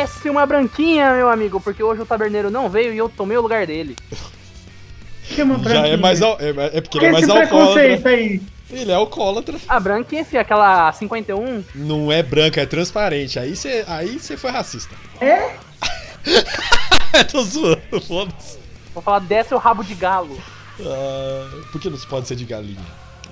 Desce uma branquinha, meu amigo, porque hoje o taberneiro não veio e eu tomei o lugar dele. Uma Já branquinha? é mais al... é, é porque Que ele é mais esse preconceito alcoólatra. aí? Ele é alcoólatra. A branquinha, fi, aquela 51, Não é branca, é transparente. Aí você aí você foi racista. É? Tô zoando, foda-se. vou falar desce o rabo de galo. Ah, por que não pode ser de galinha?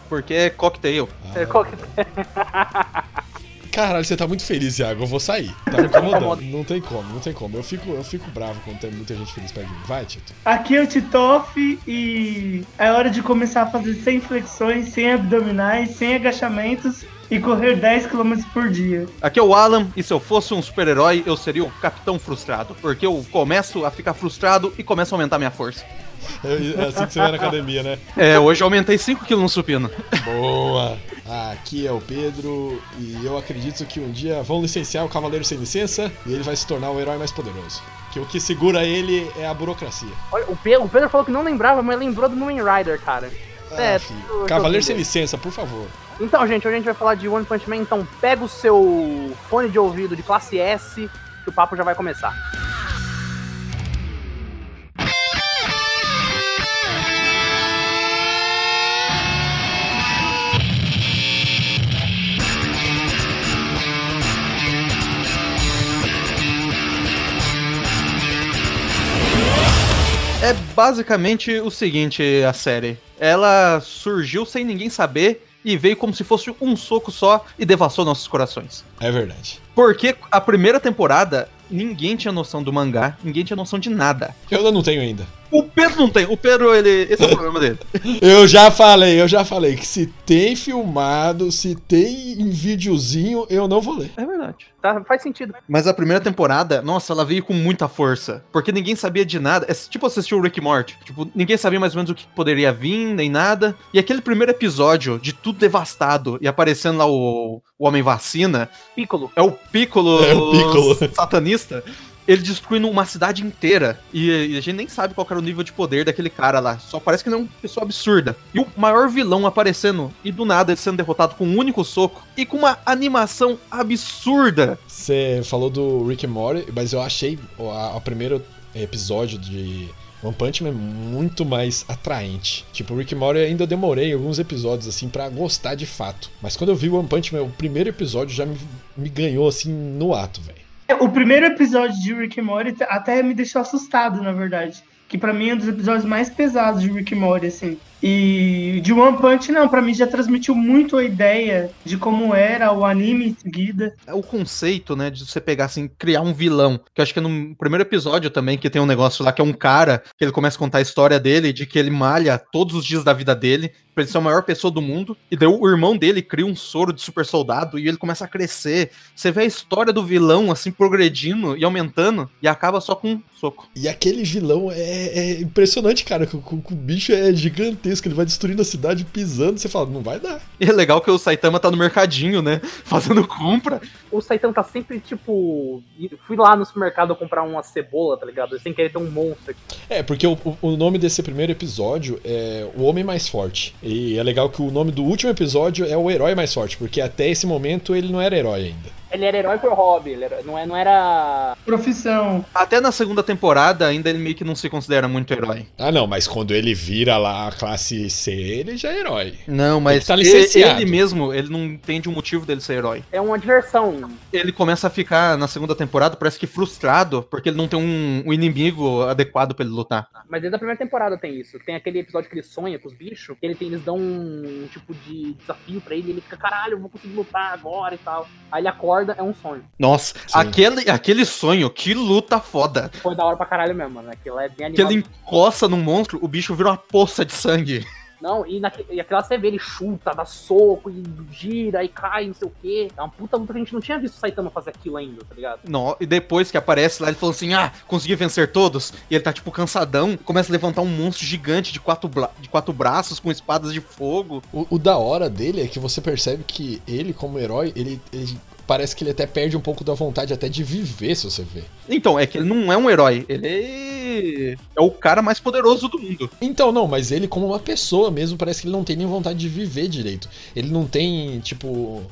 Porque é cocktail. É, qual que- Caralho, você tá muito feliz, Iago. Eu vou sair. Tá me incomodando. Não tem como, não tem como. Eu fico, eu fico bravo quando tem muita gente feliz perto de mim. Vai, Tito. Aqui é o Titoff e é hora de começar a fazer 100 flexões, 100 abdominais, 100 agachamentos e correr 10 km por dia. Aqui é o Alan, e se eu fosse um super-herói, eu seria o Capitão Frustrado. Porque eu começo a ficar frustrado e começo a aumentar minha força. É, é assim que você vai na academia, né? É, hoje eu aumentei 5kg no supino. Boa! Aqui é o Pedro e eu acredito que um dia vão licenciar o Cavaleiro Sem Licença e ele vai se tornar o herói mais poderoso. Que o que segura ele é a burocracia. Olha, o Pedro, o Pedro falou que não lembrava, mas lembrou do Moomin Rider, cara. É, Ah, filho. eu Cavaleiro Sem. Licença, por favor. Então, gente, hoje a gente vai falar de One Punch Man, então pega o seu fone de ouvido de classe S, que o papo já vai começar. É basicamente o seguinte, a série. Ela surgiu sem ninguém saber e veio como se fosse um soco só e devassou nossos corações. É verdade. Porque a primeira temporada, ninguém tinha noção do mangá, ninguém tinha noção de nada. Eu ainda não tenho ainda. O Pedro não tem. O Pedro, ele. Esse é o problema dele. Eu já falei, eu já falei que se tem filmado, se tem em videozinho, eu não vou ler. É verdade. Tá? Faz sentido. Mas a primeira temporada, nossa, ela veio com muita força. Porque ninguém sabia de nada. É tipo assistir o Rick Morty. Tipo, ninguém sabia mais ou menos o que poderia vir, nem nada. E aquele primeiro episódio de tudo devastado e aparecendo lá o, o Homem Vacina, Piccolo. é o Piccolo, É o Piccolo. satanista. Ele destruindo uma cidade inteira. E, e a gente nem sabe qual era o nível de poder daquele cara lá. Só parece que ele é uma pessoa absurda. E o maior vilão aparecendo. E do nada ele sendo derrotado com um único soco. E com uma animação absurda. Você falou do Rick and Morty, mas eu achei o a- o primeiro episódio de One Punch Man muito mais atraente. Tipo, Rick and Morty ainda demorei alguns episódios assim pra gostar de fato. Mas quando eu vi One Punch Man, o primeiro episódio já me, me ganhou assim no ato, velho. O primeiro episódio de Rick and Morty até me deixou assustado, na verdade. Que pra mim é um dos episódios mais pesados de Rick and Morty, assim. E de One Punch, não, pra mim já transmitiu muito a ideia de como era o anime em seguida. o conceito, né, de você pegar assim, criar um vilão. Que eu acho que é no primeiro episódio também, que tem um negócio lá que é um cara, que ele começa a contar a história dele, de que ele malha todos os dias da vida dele, pra ele ser a maior pessoa do mundo. E daí o irmão dele cria um soro de super soldado e ele começa a crescer. Você vê a história do vilão, assim, progredindo e aumentando, e acaba só com um soco. E aquele vilão é, é impressionante, cara. que O, bicho é gigantesco, ele vai destruindo a cidade pisando. Você fala, não vai dar. E é legal que o Saitama tá no mercadinho, né, fazendo compra. O Saitama tá sempre, tipo. Fui lá no supermercado comprar uma cebola, tá ligado? Sem querer ter um monstro aqui. É, porque o- o nome desse primeiro episódio é O Homem Mais Forte. E é legal que o nome do último episódio é O Herói Mais Forte, porque até esse momento ele não era herói ainda. Ele era herói por hobby, ele era- não, é, não era. Profissão. Até na segunda temporada, ainda ele meio que não se considera muito herói. Ah, não, mas quando ele vira lá a classe C, ele já é herói. Não, mas Ele tá ele, licenciado. ele mesmo, ele não entende o motivo dele ser herói. É uma diversão. Ele começa a ficar na segunda temporada, parece que frustrado, porque ele não tem um, um inimigo adequado pra ele lutar. Mas desde a primeira temporada tem isso. Tem aquele episódio que ele sonha com os bichos, que ele tem, eles dão um tipo de desafio pra ele, e ele fica, caralho, eu vou conseguir lutar agora e tal. Aí ele acorda acorda é um sonho. Nossa, Sim. aquele, aquele sonho, que luta foda. Foi da hora pra caralho mesmo, mano. Aquilo é bem Que animado. ele encosta num monstro, o bicho vira uma poça de sangue. Não, e, naque, e aquela você vê, ele chuta, dá soco, e gira, e cai, não sei o quê. É uma puta luta que a gente não tinha visto o Saitama fazer aquilo ainda, tá ligado? No- e depois que aparece lá, ele falou assim: Ah, consegui vencer todos. E ele tá tipo cansadão, começa a levantar um monstro gigante de quatro, de quatro braços com espadas de fogo. O, o da hora dele é que você percebe que ele, como herói, ele, ele- parece que ele até perde um pouco da vontade até de viver, se você vê. Então, é que ele não é um herói, ele é o cara mais poderoso do mundo. Então, não, mas ele como uma pessoa mesmo, parece que ele não tem nem vontade de viver direito. Ele não tem, tipo.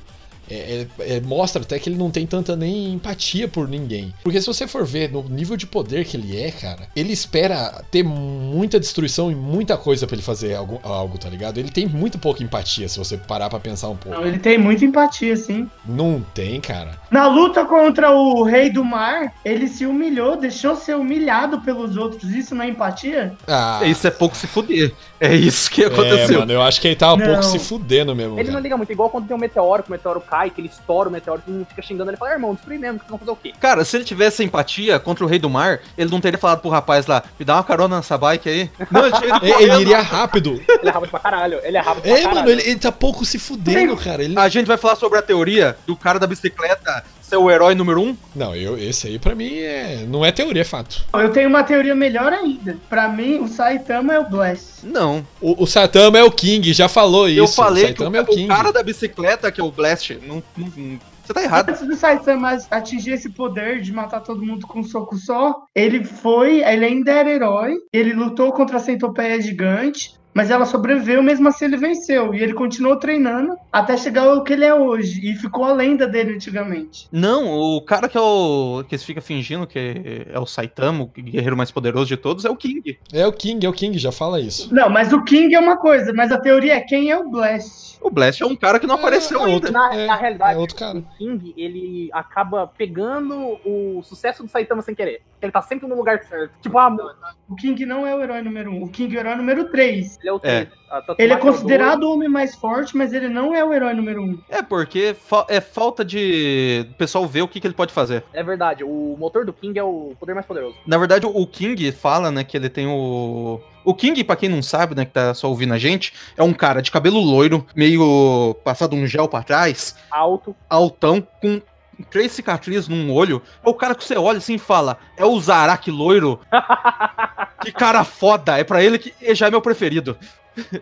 É- é- é- mostra até que ele não tem tanta nem empatia por ninguém. Porque se você for ver no nível de poder que ele é, cara, ele espera ter muita destruição e muita coisa pra ele fazer algo, algo, tá ligado? Ele tem muito pouca empatia, se você parar pra pensar um pouco. Não, ele tem muita empatia, sim. Não tem, cara. Na luta contra o Rei do Mar, ele se humilhou, deixou ser humilhado pelos outros. Isso não é empatia? Ah, Isso é pouco se fuder. É isso que é, aconteceu. mano, eu acho que ele tava um Não. pouco se fudendo mesmo. Ele não cara. liga muito, igual quando tem um meteoro, que o meteoro cai, que ele estoura o meteoro, todo mundo fica xingando ele fala, irmão, destrui mesmo, que vocês vão fazer o quê? Cara, se ele tivesse empatia contra o Rei do Mar, ele não teria falado pro rapaz lá, me dá uma carona nessa bike aí. Não, ele É, Ele iria rápido. Ele é rápido pra caralho, ele é rápido pra É, caralho. mano, ele, ele tá pouco se fudendo, cara. Ele... A gente vai falar sobre a teoria do cara da bicicleta ser o herói número um. Não, eu, esse aí pra mim é, não é teoria, é fato. Eu tenho uma teoria melhor ainda. Pra mim, o Saitama é o Blast. Não. O, o Saitama é o King, já falou isso. eu falei o que o, Saitama é o King. o cara da bicicleta que é o Blast. Não, não- não- você tá errado. Antes do Saitama atingir esse poder de matar todo mundo com um soco só, ele foi, ele ainda era herói, ele lutou contra a centopeia gigante, mas ela sobreviveu, mesmo assim ele venceu. E ele continuou treinando até chegar ao que ele é hoje. E ficou a lenda dele antigamente. Não, o cara que é o. que fica fingindo que é o Saitama, o guerreiro mais poderoso de todos, é o King. É o King, é o King, já fala isso. Não, mas o King é uma coisa, mas a teoria é quem é o Blast. O Blast é um cara que não É, apareceu é ainda. outro. Na, É, na realidade, é outro cara. o King, ele acaba pegando o sucesso do Saitama sem querer. Ele tá sempre no lugar certo. Tipo, ah, mano, O King não é o herói número um. O King é o herói número 3. ele é o É. três. Tatsumaki Ele é considerado o homem mais forte, mas ele não é o herói número um. É porque fa- é falta de o pessoal ver o que, que ele pode fazer. É verdade, o motor do King é o poder mais poderoso. Na verdade, o King fala, né, que ele tem o. O King, pra quem não sabe, né, que tá só ouvindo a gente, é um cara de cabelo loiro, meio passado um gel pra trás, Alto. altão, com três cicatrizes num olho. É o cara que você olha assim e fala: é o Zaraki loiro. que cara foda! É pra ele que ele já é meu preferido.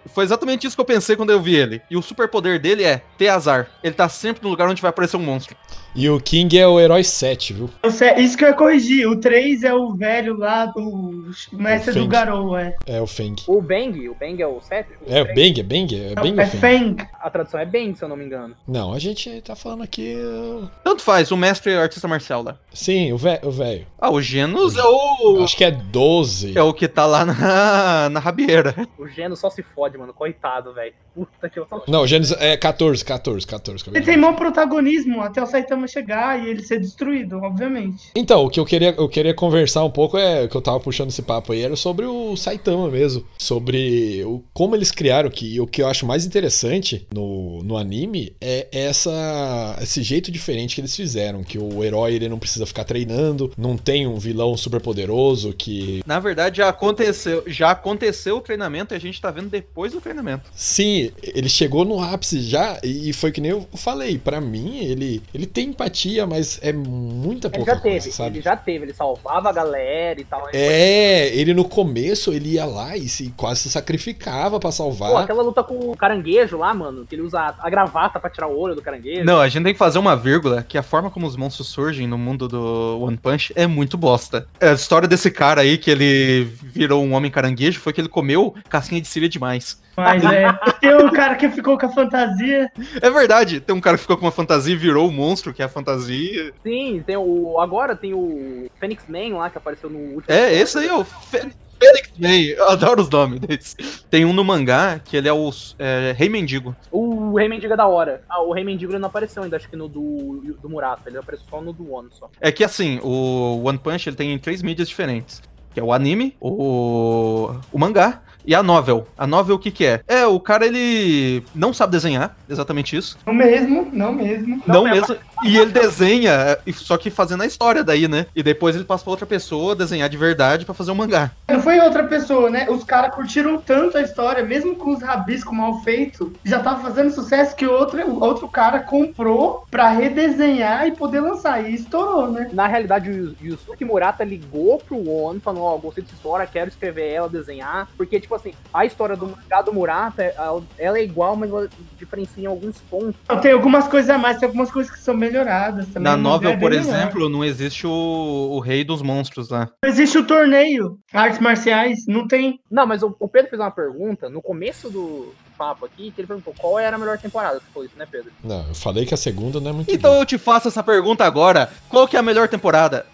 Foi exatamente isso que eu pensei quando eu vi ele. E o superpoder dele é ter azar. Ele tá sempre no lugar onde vai aparecer um monstro. E o King é o herói 7, viu? Sei- Isso que eu ia corrigir. O 3 é o velho lá do mestre O do. Garou, é. É o Feng. O Bang, o Bang é o 7? É o Bang, é Bang? É Bang é Feng? Feng. A tradução é Bang, se eu não me engano. Não, a gente tá falando aqui. uh, Tanto faz, o mestre é o artista marcial lá. Sim, o o velho. Ah, o Genos é o. Acho que é 12. É o que tá lá na, na rabieira. O Geno só se fode, mano. Coitado, velho. Puta que eu Não, Gênesis é 14, 14, 14. acabei Ele tem mau protagonismo até o Saitama chegar e ele ser destruído, obviamente. Então, o que eu queria, eu queria conversar um pouco é que eu tava puxando esse papo aí, era sobre o Saitama mesmo. Sobre o, como eles criaram, que o que eu acho mais interessante no, no anime é essa, esse jeito diferente que eles fizeram. Que o herói ele não precisa ficar treinando, não tem um vilão super poderoso que. Na verdade, já aconteceu, já aconteceu o treinamento e a gente tá vendo depois do treinamento. Sim, ele chegou no ápice já, e foi que nem eu falei, pra mim, ele, ele tem empatia, mas é muita Ele pouca já teve, coisa, sabe? ele já teve, ele salvava a galera e tal. É, ele no começo ele ia lá e se, quase se sacrificava pra salvar. Pô, aquela luta com o caranguejo lá, mano, que ele usa a gravata pra tirar o olho do caranguejo. Não, a gente tem que fazer uma vírgula, que a forma como os monstros surgem no mundo do One Punch é muito bosta. A história desse cara aí, que ele virou um homem caranguejo, foi que ele comeu casquinha de cília demais. Mas é. Tem o cara que ficou com a fantasia. É verdade, tem um cara que ficou com uma fantasia e virou o monstro, que é a fantasia. Sim, tem o. Agora tem o Phoenix Man lá que apareceu no último. É, esse aí é o Fê- Fênix Man, eu adoro os nomes deles. Tem um no mangá, que ele é o é, Rei Mendigo. O Rei Mendigo é da hora. Ah, o Rei Mendigo ele não apareceu ainda, acho que no do, do Murata. Ele apareceu só no do One só. É que assim, o One Punch ele tem três mídias diferentes. Que é o anime, o, o mangá e a novel. A novel o que que é? É, o cara ele não sabe desenhar, exatamente isso. Não mesmo, não mesmo. Não, é, mesmo. E ele desenha, e- só que fazendo a história daí, né? E depois ele passa pra outra pessoa desenhar de verdade pra fazer o mangá. Não foi outra pessoa, né? Os caras curtiram tanto a história, mesmo com os rabiscos mal feitos, já tava fazendo sucesso que outro, outro cara comprou pra redesenhar e poder lançar. E estourou, né? Na realidade, o Yusuke Murata ligou pro Ono, falando, ó, gostei dessa história, quero escrever ela, desenhar. Porque, tipo assim, a história do mangá do Murata, ela- é igual, mas ela diferencia em alguns pontos. Tem algumas coisas a mais, tem algumas coisas que são melhoradas também. Na mangá novel, é por melhor. exemplo, não existe o, o rei dos monstros lá. Existe o torneio, artes marciais, não tem. Não, mas o, o Pedro fez uma pergunta no começo do papo aqui, que ele perguntou qual era a melhor temporada. Você falou isso, né, Pedro? Não, eu falei que a segunda não é muito Então boa. eu te faço essa pergunta agora. Qual que é a melhor temporada?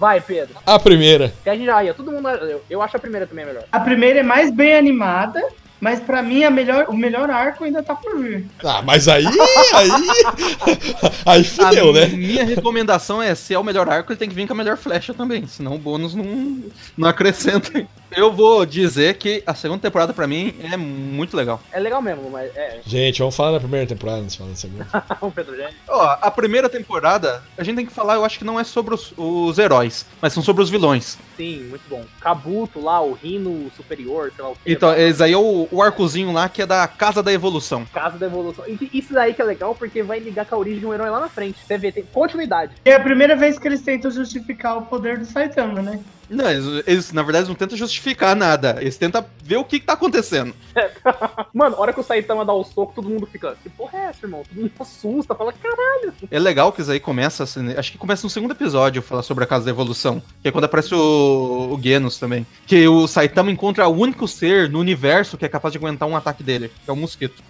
Vai, Pedro. A primeira. Que a gente já ia, todo mundo. Eu, eu acho a primeira também melhor. A primeira é mais bem animada, mas pra mim a melhor, o melhor arco ainda tá por vir. Ah, mas aí. Aí. aí A fudeu, né? minha recomendação é, se é o melhor arco, ele tem que vir com a melhor flecha também. Senão o bônus não, não acrescenta. Eu vou dizer que a segunda temporada pra mim é muito legal. É legal mesmo, mas é. Gente, vamos falar da primeira temporada antes de falar da segunda. o Pedro já. Ó, a primeira temporada, a gente tem que falar, eu acho que não é sobre os, os heróis, mas são sobre os vilões. Sim, muito bom. Kabuto lá, o Rino Superior, sei lá o que. Então, esse aí é o, o arcozinho lá que é da Casa da Evolução. Casa da Evolução. E Isso daí que é legal, porque vai ligar com a origem de um herói lá na frente. Você vê, tem continuidade. É a primeira vez que eles tentam justificar o poder do Saitama, né? Não, eles, eles, na verdade não tentam justificar nada, eles tentam ver o que, que tá acontecendo. Mano, a hora que o Saitama dá o soco, todo mundo fica. Que porra é essa, irmão? Todo mundo assusta, fala, caralho. É legal que isso aí começa, assim, acho que começa no segundo episódio, falar sobre a Casa da Evolução, que é quando aparece o, o Genos também. Que o Saitama encontra o único ser no universo que é capaz de aguentar um ataque dele, que é o mosquito.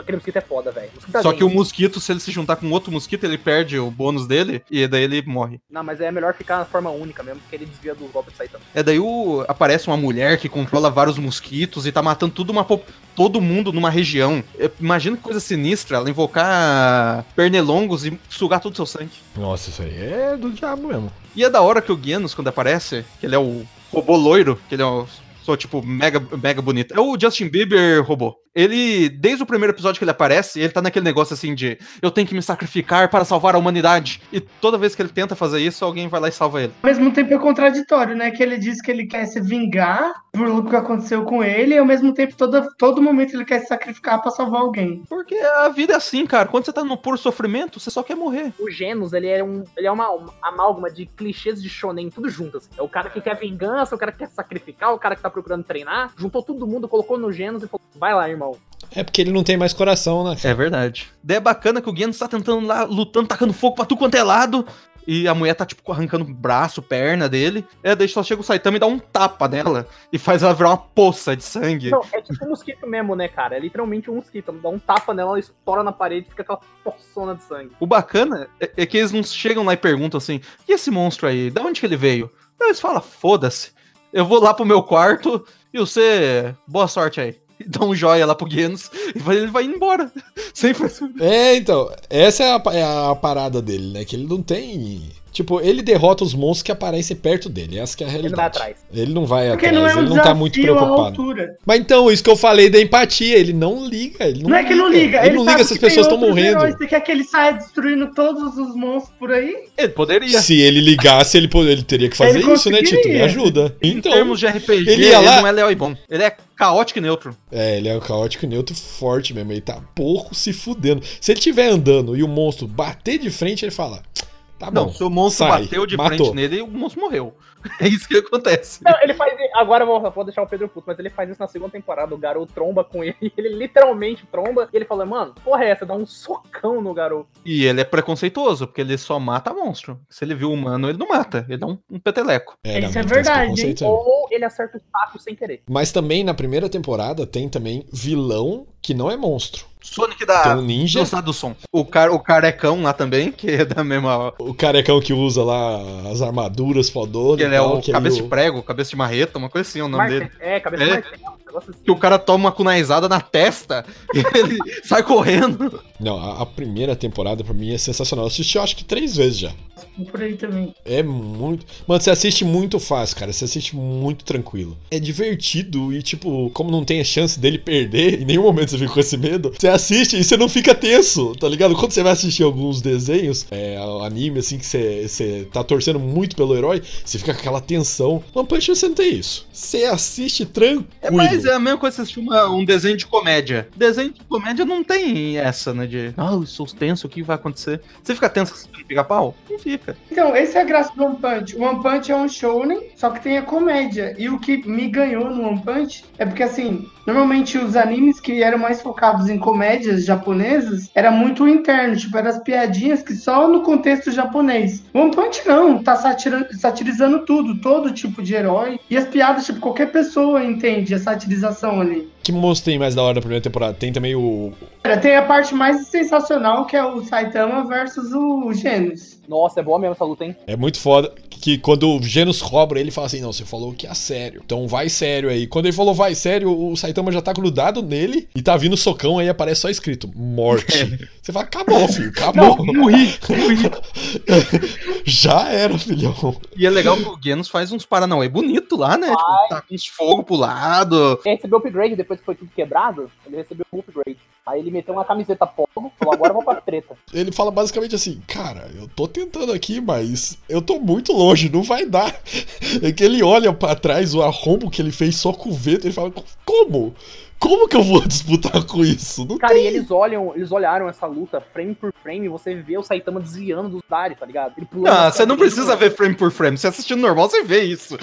Aquele mosquito é foda, velho. Só que o mosquito, se ele se juntar com outro mosquito, ele perde o bônus dele e daí ele morre. Não, mas é melhor ficar na forma única mesmo, porque ele desvia do golpe do Saitama. É daí o, aparece uma mulher que controla vários mosquitos e tá matando tudo uma, todo mundo numa região. Eu imagino que coisa sinistra, ela invocar pernilongos e sugar todo o seu sangue. Nossa, isso aí é do diabo mesmo. E é da hora que o Genos, quando aparece, que ele é o robô loiro, que ele é o. Sou, tipo, mega, mega bonito. É o Justin Bieber robô. Ele, desde o primeiro episódio que ele aparece, ele tá naquele negócio assim de eu tenho que me sacrificar para salvar a humanidade. E toda vez que ele tenta fazer isso, alguém vai lá e salva ele. Ao mesmo tempo é contraditório, né? Que ele diz que ele quer se vingar por que aconteceu com ele, e ao mesmo tempo, todo, todo momento ele quer se sacrificar pra salvar alguém. Porque a vida é assim, cara. Quando você tá no puro sofrimento, você só quer morrer. O Genos, ele é, um, ele é uma, uma amálgama de clichês de shonen, tudo junto, assim. É o cara que quer vingança, o cara que quer sacrificar, o cara que tá procurando treinar. Juntou todo mundo, colocou no Genos e falou, vai lá, irmão. É porque ele não tem mais coração, né? É verdade. Daí é bacana que o Genos tá tentando lá, lutando, tacando fogo pra tudo quanto é lado. E a mulher tá, tipo, arrancando braço, perna dele. É, daí só chega o Saitama e dá um tapa nela. E faz ela virar uma poça de sangue. Não, é tipo um mosquito mesmo, né, cara? É literalmente um mosquito. Dá um tapa nela, ela estoura na parede e fica aquela poçona de sangue. O bacana é, é que eles não chegam lá e perguntam assim: e esse monstro aí? Da onde que ele veio? Não, eles falam: foda-se. Eu vou lá pro meu quarto e você. Boa sorte aí. Dá um joia lá pro Genos e vai- ele vai embora. Sem. É, então, essa é a, é a parada dele, né? Que ele não tem. Tipo, ele derrota os monstros que aparecem perto dele. Essa que é a Ele realidade. vai atrás. Ele não vai Porque atrás, não é um ele não tá muito preocupado. Mas então, isso que eu falei da empatia, ele não liga. Ele não, Não, é que não liga, Ele, não sabe liga se as pessoas estão morrendo. heróis. Você quer que ele saia destruindo todos os monstros por aí? Ele poderia. Se ele ligasse, ele, po- ele teria que fazer Ele isso, né, Tito? Me ajuda. Em Então, termos de RPG, ele ele, ia lá- não é leal e bom. Ele é caótico e neutro. É, ele é o caótico neutro forte mesmo. Ele tá pouco se fudendo. Se ele estiver andando e o monstro bater de frente, ele fala: Tá não, bom. se o monstro sai, bateu de matou. frente nele, o monstro morreu. É isso que acontece. Não, ele faz. Agora eu vou, vou deixar o Pedro puto, mas ele faz isso na segunda temporada. O garoto tromba com ele. Ele literalmente tromba. E ele fala, mano, porra é essa? Dá um socão no garoto. E ele é preconceituoso, porque ele só mata monstro. Se ele viu um humano, ele não mata. Ele dá um, um peteleco. É, não, Isso é verdade. Ou ele acerta o saco sem querer. Mas também na primeira temporada tem também vilão que não é monstro. Sonic Tem da um ninja, do som. O, car o carecão lá também, que é da mesma. o carecão que usa lá as armaduras fodonas. Que ele é o que cabeça aí de prego, cabeça de marreta, uma coisa assim é o nome Marte- dele. É, cabeça É. de negócio assim. Que o cara toma uma kunaizzada na testa e ele sai correndo. Não, a, a primeira temporada pra mim é sensacional. Eu assisti, eu acho que três vezes já. Por aí também. É muito. Mano, você assiste muito fácil, cara. Você assiste muito tranquilo. É divertido e, tipo, como não tem a chance dele perder, em nenhum momento você fica com esse medo, você assiste e você não fica tenso, tá ligado? Quando você vai assistir alguns desenhos, é, anime, assim, que você, você tá torcendo muito pelo herói, você fica com aquela tensão. One Punch você não tem isso. Você assiste tranquilo. É, mas é a mesma coisa que você assistir uma- um desenho de comédia. Desenho de comédia não tem essa, né? De, ah, eu sou tenso, o que vai acontecer? Você fica tenso assistindo pica-pau? Não fica. Então, esse é a graça do One Punch. O One Punch é um shounen, só que tem a comédia. E o que me ganhou no One Punch é porque, assim, normalmente os animes que eram mais focados em comédias japonesas era muito interno, tipo, eram as piadinhas que só no contexto japonês. O One Punch não, tá satira- satirizando tudo, todo tipo de herói. E as piadas, tipo, qualquer pessoa entende a satirização ali. Que monstro tem mais da hora da primeira temporada? Tem também o. Cara, Tem a parte mais sensacional que é o Saitama versus o Genos. Nossa, é boa mesmo essa luta, hein? É muito foda que quando o Genos cobra, ele fala assim: Não, você falou que é sério. Então vai sério aí. Quando ele falou vai sério, o Saitama já tá grudado nele e tá vindo socão, aí aparece só escrito: Morte. Você fala: Acabou, filho, acabou. Morri, morri. já era, filhão. E é legal que o Genos faz uns paranauê bonito lá, né? Tipo, tá com uns fogo pro lado. Ele recebeu upgrade depois que foi tudo quebrado. Ele recebeu um upgrade. Aí ele meteu uma camiseta fogo, falou, agora eu vou pra treta. Ele fala basicamente assim: Cara, eu tô tentando aqui, mas eu tô muito longe, não vai dar. É que ele olha pra trás, o arrombo que ele fez só com o vento, ele fala: Como? Como que eu vou disputar com isso? Não Cara, e tem. eles olham, eles olharam essa luta frame por frame, você vê o Saitama desviando dos Dari, tá ligado? Ele pulando Não, você não precisa ver frame por frame. Você assistindo normal, você vê isso.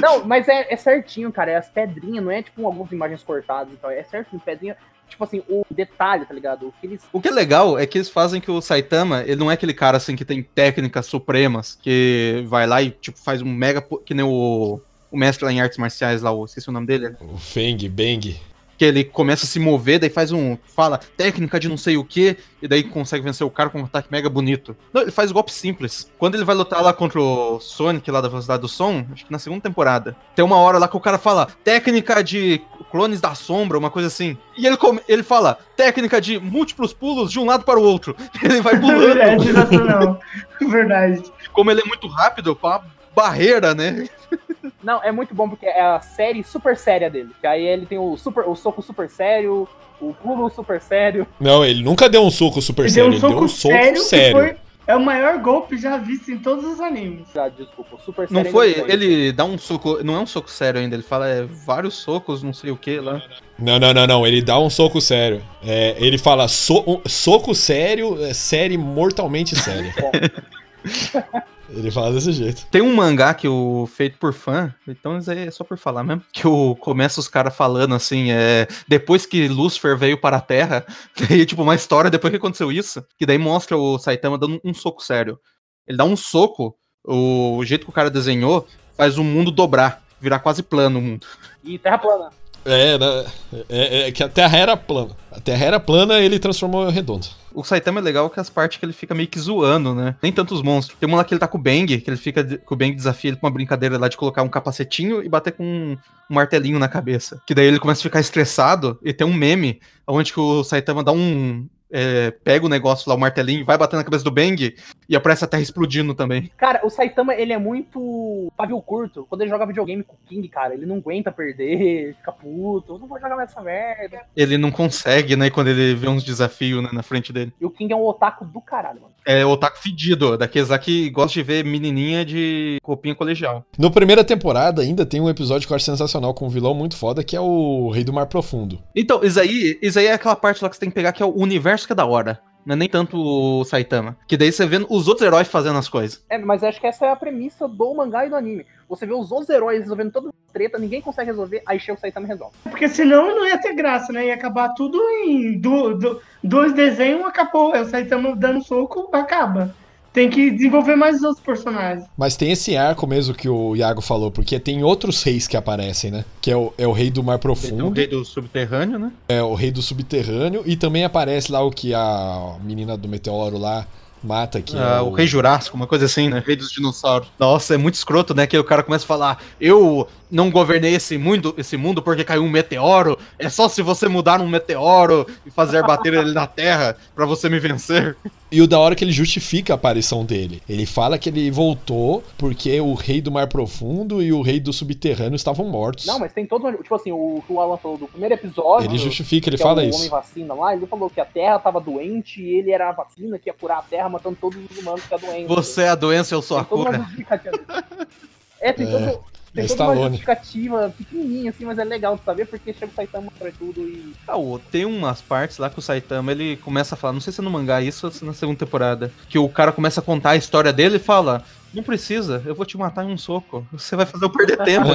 Não, mas é, é certinho, cara. É as pedrinhas, não é tipo algumas imagens cortadas e tal. É certinho, pedrinha. Tipo assim, o detalhe, tá ligado? O que eles. O que é legal é que eles fazem que o Saitama, ele não é aquele cara assim que tem técnicas supremas, que vai lá e tipo faz um mega. Que nem o, o mestre lá em artes marciais lá, o, esqueci o nome dele. O Feng, Bang. Que ele começa a se mover, daí faz um. Fala técnica de não sei o que, e daí consegue vencer o cara com um ataque mega bonito. Não, ele faz golpe simples. Quando ele vai lutar lá contra o Sonic, lá da velocidade do som, acho que na segunda temporada, tem uma hora lá que o cara fala técnica de clones da sombra, uma coisa assim. E ele, come- ele fala técnica de múltiplos pulos de um lado para o outro. Ele vai É pulando. sensacional. Verdade. Como ele é muito rápido, com uma barreira, né? Não, é muito bom porque é a série super séria dele. Que aí ele tem o, super, o soco super sério, o pulo super sério. Não, ele nunca deu um soco super Ele sério, deu um ele deu soco um soco sério, sério. que foi é o maior golpe já visto em todos os animes. Ah, desculpa, o super Não sério. foi? ainda Ele dá um soco. Não é um soco sério ainda, ele fala é, vários socos, não sei o que lá. Não, não, não, não, ele dá um soco sério. É, ele fala so- um soco sério, é, série mortalmente séria. ele fala desse jeito. Tem um mangá que o feito por fã, então isso aí é só por falar mesmo. Que o começa os caras falando assim, é, depois que Lucifer veio para a Terra, daí tipo uma história depois que aconteceu isso, que daí mostra o Saitama dando um soco sério. Ele dá um soco, o, o jeito que o cara desenhou faz o mundo dobrar, virar quase plano o mundo. E terra plana. É, né, é, é que a Terra era plana. A Terra era plana, ele transformou em redonda. O Saitama é legal que as partes que ele fica meio que zoando, né? Nem tanto os monstros. Tem uma lá que ele tá com o Bang, que ele fica. Que o Bang desafia ele pra uma brincadeira lá de colocar um capacetinho e bater com um, um martelinho na cabeça. Que daí ele começa a ficar estressado e tem um meme onde que o Saitama dá um. é, pega o negócio lá, o martelinho, vai bater na cabeça do Bang e aparece a terra explodindo também. Cara, o Saitama, ele é muito pavio curto. Quando ele joga videogame com o King, cara, ele não aguenta perder, fica puto. Eu não vou jogar mais essa merda. Ele não consegue, né? Quando ele vê uns desafios né, na frente dele. E o King é um otaku do caralho, mano. É o otaku fedido, daqueles lá que gosta de ver menininha de copinha colegial. No primeira temporada ainda tem um episódio que eu acho sensacional com um vilão muito foda, que é o Rei do Mar Profundo. Então, isso aí, isso aí é aquela parte lá que você tem que pegar que é o universo que é da hora. Não é nem tanto o Saitama. Que daí você vê os outros heróis fazendo as coisas. É, mas acho que essa é a premissa do mangá e do anime. Você vê os outros heróis resolvendo toda a treta, ninguém consegue resolver, aí chega o Saitama e resolve. Porque senão não ia ter graça, né? Ia acabar tudo em do, do- dois desenhos, acabou. É o Saitama dando soco, acaba. Tem que desenvolver mais os outros personagens. Mas tem esse arco mesmo que o Iago falou, porque tem outros reis que aparecem, né? Que é o, é o Rei do Mar Tem o Profundo, rei do subterrâneo, né? é o Rei do Subterrâneo, e também aparece lá o que a menina do meteoro lá mata que Ah, é o Rei Jurássico, uma coisa assim, né? Rei dos dinossauros. Nossa, é muito escroto, né? Que o cara começa a falar: Eu não governei esse mundo, esse mundo porque caiu um meteoro. É só se você mudar um meteoro e fazer bater ele na Terra pra você me vencer. E o da hora que ele justifica a aparição dele. Ele fala que ele voltou porque o rei do mar profundo e o rei do subterrâneo estavam mortos. Não, mas tem todo. um- Tipo assim, o que o Alan falou do primeiro episódio. Ele justifica, ele que fala é o isso. Homem Vacina lá, ele falou que a Terra tava doente e ele era a vacina que ia curar a Terra, matando todos os humanos que a doença. Você é a doença, eu sou a Tem toda uma cura. É, tem, É, todo, é tem toda uma justificativa pequenininha, assim, mas é legal de saber porque chega o Saitama pra tudo e. Ah, tem umas partes lá que o Saitama ele começa a falar, não sei se é no mangá isso ou se é na segunda temporada, que o cara começa a contar a história dele e fala: Não precisa, eu vou te matar em um soco. Você vai fazer eu perder tempo.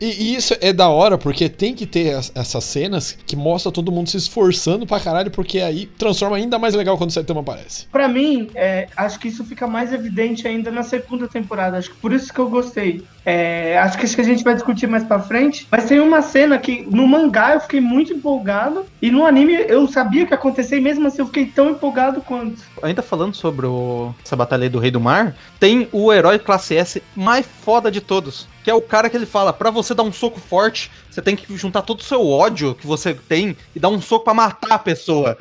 E, e isso é da hora, porque tem que ter as- essas cenas que mostra todo mundo se esforçando pra caralho, porque aí transforma ainda mais legal quando o Saitama aparece. Pra mim, é, acho que isso fica mais evidente ainda na segunda temporada. Acho que por isso que eu gostei. É, acho que, acho que a gente vai discutir mais pra frente. Mas tem uma cena que no mangá eu fiquei muito empolgado. E no anime eu sabia que ia acontecer, e mesmo assim eu fiquei tão empolgado quanto. Ainda falando sobre o- essa batalha aí do Rei do Mar, tem o herói classe S mais foda de todos. Que é o cara que ele fala, pra você dar um soco forte, você tem que juntar todo o seu ódio que você tem e dar um soco pra matar a pessoa.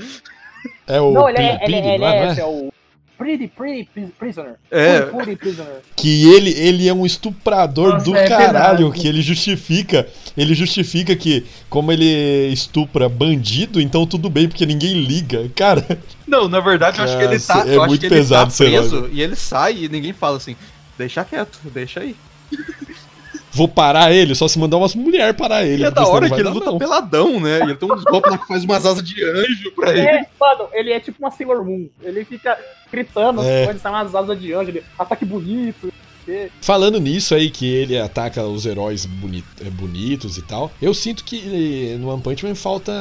É o não, ele é, ele, é- ele é não é? esse, é o Pretty Pretty Pri- Prisoner. É. Pretty Pretty Prisoner. Que ele, ele é um estuprador Nossa, do é caralho, verdade. que ele justifica. Ele justifica que, como ele estupra bandido, então tudo bem, porque ninguém liga. Cara, Não, na verdade, eu acho que ele tá, é eu acho muito que ele pesado tá preso e ele sai e ninguém fala assim, deixa quieto, deixa aí. vou parar ele, só se mandar umas mulheres parar ele. E é da hora que ele luta não. peladão, né? E ele tem uns golpes lá que faz umas asas de anjo pra ele. É, mano, ele é tipo uma Sailor Moon. Ele fica gritando, É. sai umas asas de anjo, ele, ataque bonito. Falando nisso aí, que ele ataca os heróis boni- é, bonitos e tal, eu sinto que eh, no One Punch Man falta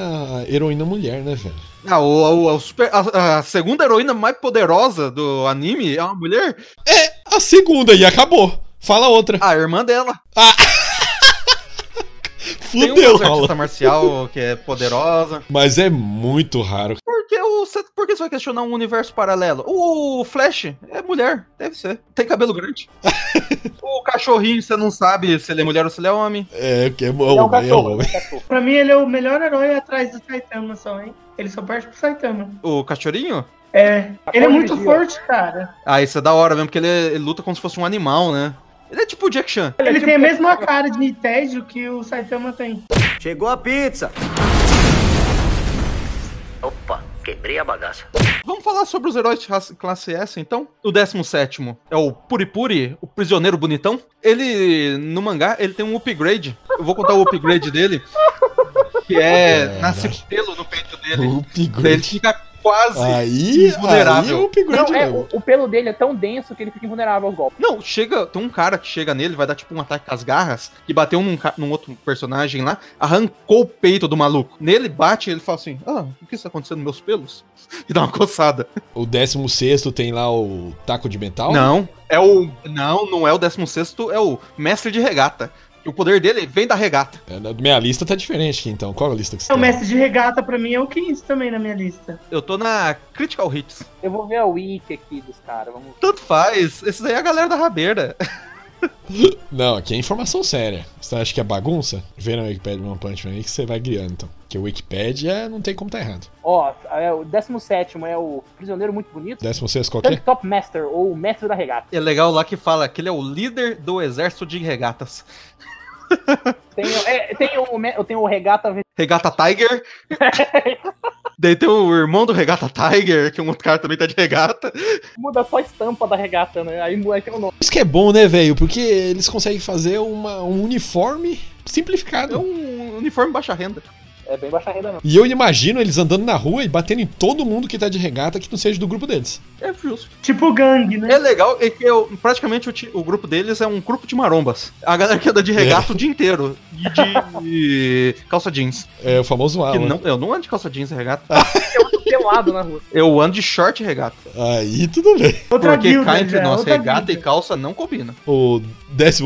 heroína mulher, né, velho? Ah, o, o- o super- a, a segunda heroína mais poderosa do anime é uma mulher? A segunda, e acabou. Fala outra. A irmã dela. Tem Fudeu, uma Raul. artista marcial que é poderosa. Mas é muito raro. Por que, o, por que você vai questionar um universo paralelo? O Flash é mulher, deve ser. Tem cabelo grande. o cachorrinho, você não sabe se ele é mulher ou se ele é homem. É, que é, É bom, um cachorro, é é, um cachorro. Pra mim, ele é o melhor herói atrás do Saitama só, hein? Ele só perde pro Saitama. O cachorrinho? É. Ele é muito forte, cara. Ah, isso é da hora mesmo, porque ele, ele luta como se fosse um animal, né? Ele é tipo o Jack Chan. Ele, é tem a tipo- mesma cara de tédio que o Saitama tem. Chegou a pizza. Opa, quebrei a bagaça. Vamos falar sobre os heróis de classe S, então? O 17 é o Puripuri, o prisioneiro bonitão. Ele, no mangá, ele tem um upgrade. Eu vou contar o upgrade dele. Que é, Caraca. nasce pelo no peito dele. o Daí ele upgrade. fica quase Aí, aí é invulnerável. o upgrade Não, é, mesmo. o, o pelo dele é tão denso que ele fica invulnerável aos golpes. Não, chega. Tem um cara que chega nele, vai dar tipo um ataque com as garras, que bateu num, num outro personagem lá, arrancou o peito do maluco. Nele bate e ele fala assim: Ah, o que está acontecendo nos meus pelos? E dá uma coçada. O 16 tem lá o taco de metal? Não, é o. Não, não é o 16, é o mestre de regata. O poder dele vem da regata. É, Na minha lista tá diferente aqui, então. Qual a lista que você O tem? mestre de regata, pra mim, é o 15 também na minha lista. Eu tô na Critical Hits. Eu vou ver a wiki aqui dos caras. Vamos... Tanto faz. Esses aí é a galera da rabeira. Não, aqui é informação séria. Você acha que é bagunça? Vê na Wikipedia One Punch Man aí que você vai guiando, então. Porque o Wikipedia não tem como tá errado. Ó, é, o 17 é o prisioneiro muito bonito. 16 qual que é? Top Master, ou o mestre da regata. É legal lá que fala que ele é o líder do exército de regatas. Tem, o- é, tem, o, tenho o regata Regata Tiger. Daí tem o irmão do Regata Tiger, que um outro cara também tá de regata. muda só a estampa da regata, né? Aí muda tem o nome. Isso que é bom, né, velho? Porque eles conseguem fazer uma- um uniforme simplificado. É um uniforme baixa renda. É bem baixa renda, não. E eu imagino eles andando na rua e batendo em todo mundo que tá de regata que não seja do grupo deles. É justo. Tipo gangue, né? É legal, é que eu, praticamente o, o grupo deles é um grupo de marombas. A galera que anda de regata o dia inteiro. E de calça jeans. É o famoso Alan. não, eu não ando de calça jeans e regata. pelado na rua. Eu ando de short e regata. Aí tudo bem. Outra Porque guilda, cá entre já, nós, outra regata guilda. e calça não combina. O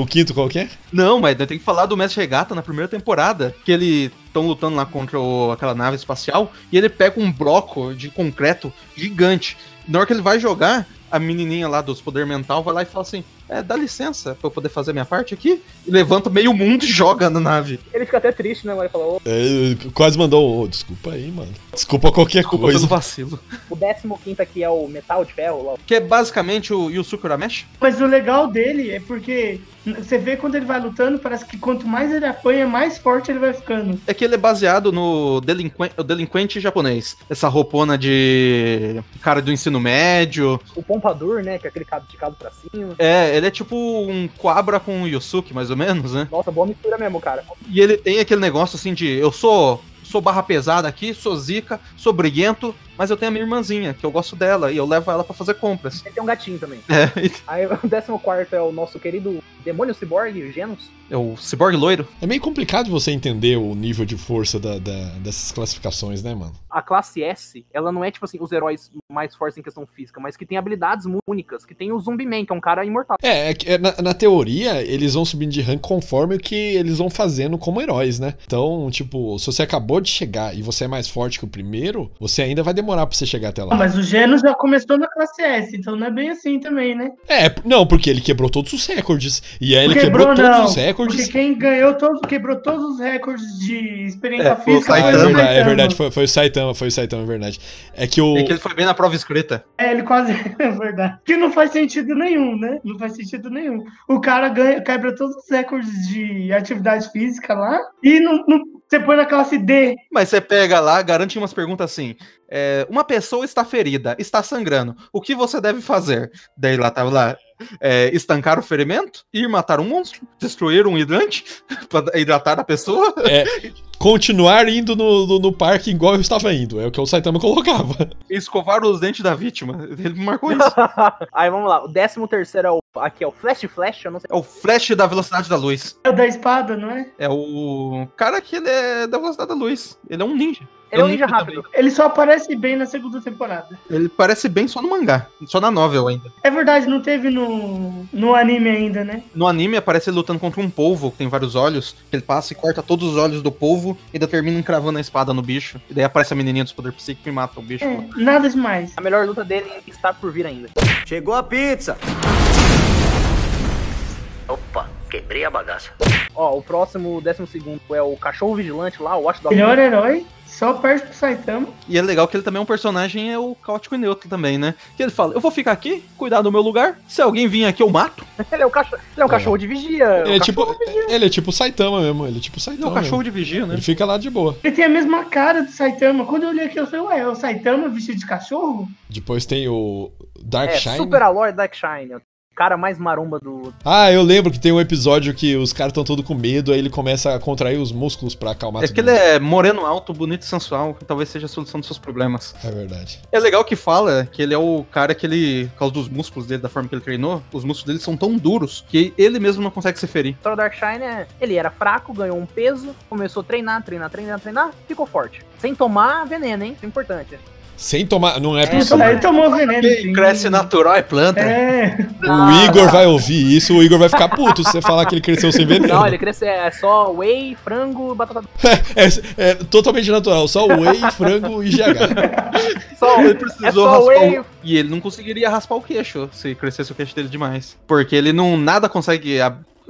15 qual que é? Não, mas tem que falar do Mestre Regata na primeira temporada. Que ele estão lutando lá contra o- aquela nave espacial e ele pega um bloco de concreto gigante. Na hora que ele vai jogar, a menininha lá dos poder mental vai lá e fala assim: É, dá licença pra eu poder fazer minha parte aqui? E levanta meio mundo e joga na nave. Ele fica até triste, né? Ele fala, "Ô, É, quase mandou. "Ô, desculpa aí, mano. Desculpa qualquer Desculpa coisa. pelo vacilo. o 15 aqui é o metal de ferro lá. Que é basicamente o Yusuke Urameshi. Mas o legal dele é porque você vê quando ele vai lutando, parece que quanto mais ele apanha, mais forte ele vai ficando. É que ele é baseado no delinquen- o delinquente japonês. Essa roupona de cara do ensino médio. O Pompadour, né? Que é aquele cabo de cabo pra cima. É, ele é tipo um Quabra com o Yusuke, mais ou menos, né? Nossa, boa mistura mesmo, cara. E ele tem aquele negócio assim de eu sou sou barra pesada aqui, sou zica, sou briguento, mas eu tenho a minha irmãzinha, que eu gosto dela, e eu levo ela pra fazer compras. Ele tem um gatinho também. É, Aí o 14 é o nosso querido demônio cyborg, Genos. é o ciborgue loiro. É meio complicado você entender o nível de força da- da- dessas classificações, né, mano? A classe S, ela não é tipo assim, os heróis mais fortes em questão física, mas que tem habilidades únicas, que tem o Zumbi Man, que é um cara imortal. É, é que, é, na, na teoria, eles vão subindo de rank conforme o que eles vão fazendo como heróis, né? Então, tipo, se você acabou de chegar e você é mais forte que o primeiro, você ainda vai demorar pra você chegar até lá. Ah, mas o Genos já começou na classe S, então não é bem assim também, né? É, não, porque ele quebrou todos os recordes. E aí ele Quebrou, quebrou todos não, os recordes. Porque quem ganhou todos, quebrou todos os recordes de experiência É, foi o física Ah, é, Saitama. verdade, é Saitama. verdade, foi, foi o Saitama, foi o Saitama, é verdade. É que o. É que ele foi bem na prova escrita. É, ele quase. É verdade. Que não faz sentido nenhum, né? Não faz sentido nenhum. O cara ganha, quebra todos os recordes de atividade física lá e não, não- você põe na classe D. Mas você pega lá, garante umas perguntas assim. é, uma pessoa está ferida, está sangrando. O que você deve fazer? Daí lá tava lá. É, estancar o ferimento, ir matar um monstro, destruir um hidrante para hidratar a pessoa. Continuar indo no, no, no parque igual eu estava indo. É o que o Saitama colocava. escovar os dentes da vítima. Ele marcou isso. Aí vamos lá, o 13 é o. Aqui é o Flash Flash, eu não sei. É o flash da velocidade da luz. É o da espada, não é? É o cara que ele é da velocidade da luz. Ele é um ninja. Ele é um ninja rápido. Ele só aparece bem na segunda temporada. Ele parece bem só no mangá, só na novel ainda. É verdade, não teve no, no anime ainda, né? No anime aparece ele lutando contra um polvo que tem vários olhos. Ele passa e corta todos os olhos do polvo e ainda termina encravando a espada no bicho. E daí aparece a menininha dos poder psíquico e mata o bicho. É, nada demais. A melhor luta dele está por vir ainda. Chegou a pizza. Opa, quebrei a bagaça. Ó, o próximo, o 12 é o Cachorro Vigilante lá, o Watchdog. Melhor herói, só perde pro Saitama. E é legal que ele também é um personagem, é o caótico e neutro também, né? Que ele fala, eu vou ficar aqui, cuidar do meu lugar. Se alguém vir aqui, eu mato. ele é, o cachorro, ele é um É. cachorro de vigia. Ele é, o tipo, ele é tipo o Saitama mesmo. Ele é tipo o Ele é Saitama. o cachorro mesmo. de vigia, né? Ele fica lá de boa. Ele tem a mesma cara do Saitama. Quando eu olhei aqui, eu falei, ué, é o Saitama vestido de cachorro? Depois tem o Dark É, Shine. Super Aloy Dark Shine. O cara mais maromba do. Ah, eu lembro que tem um episódio que os caras estão todos com medo, aí ele começa a contrair os músculos pra acalmar É que ele é moreno alto, bonito e sensual, que talvez seja a solução dos seus problemas. É verdade. É legal que fala que ele é o cara que ele, por causa dos músculos dele, da forma que ele treinou, os músculos dele são tão duros que ele mesmo não consegue se ferir. A história do Dark Shine é. Ele era fraco, ganhou um peso, começou a treinar, treinar, treinar, treinar, ficou forte. Sem tomar veneno, hein? Isso é importante. Sem tomar. Não é É, possível. Ele tomou veneno. Sim. cresce natural é planta. É, O Igor vai ouvir isso, o Igor vai ficar puto se você falar que ele cresceu sem veneno. Não, ele cresceu. É só whey, frango, batata. É, é totalmente natural, só whey, frango e GH. Só, Ele é precisou só raspar whey. o... E ele não conseguiria raspar o queixo se crescesse o queixo dele demais. Porque ele não. Nada consegue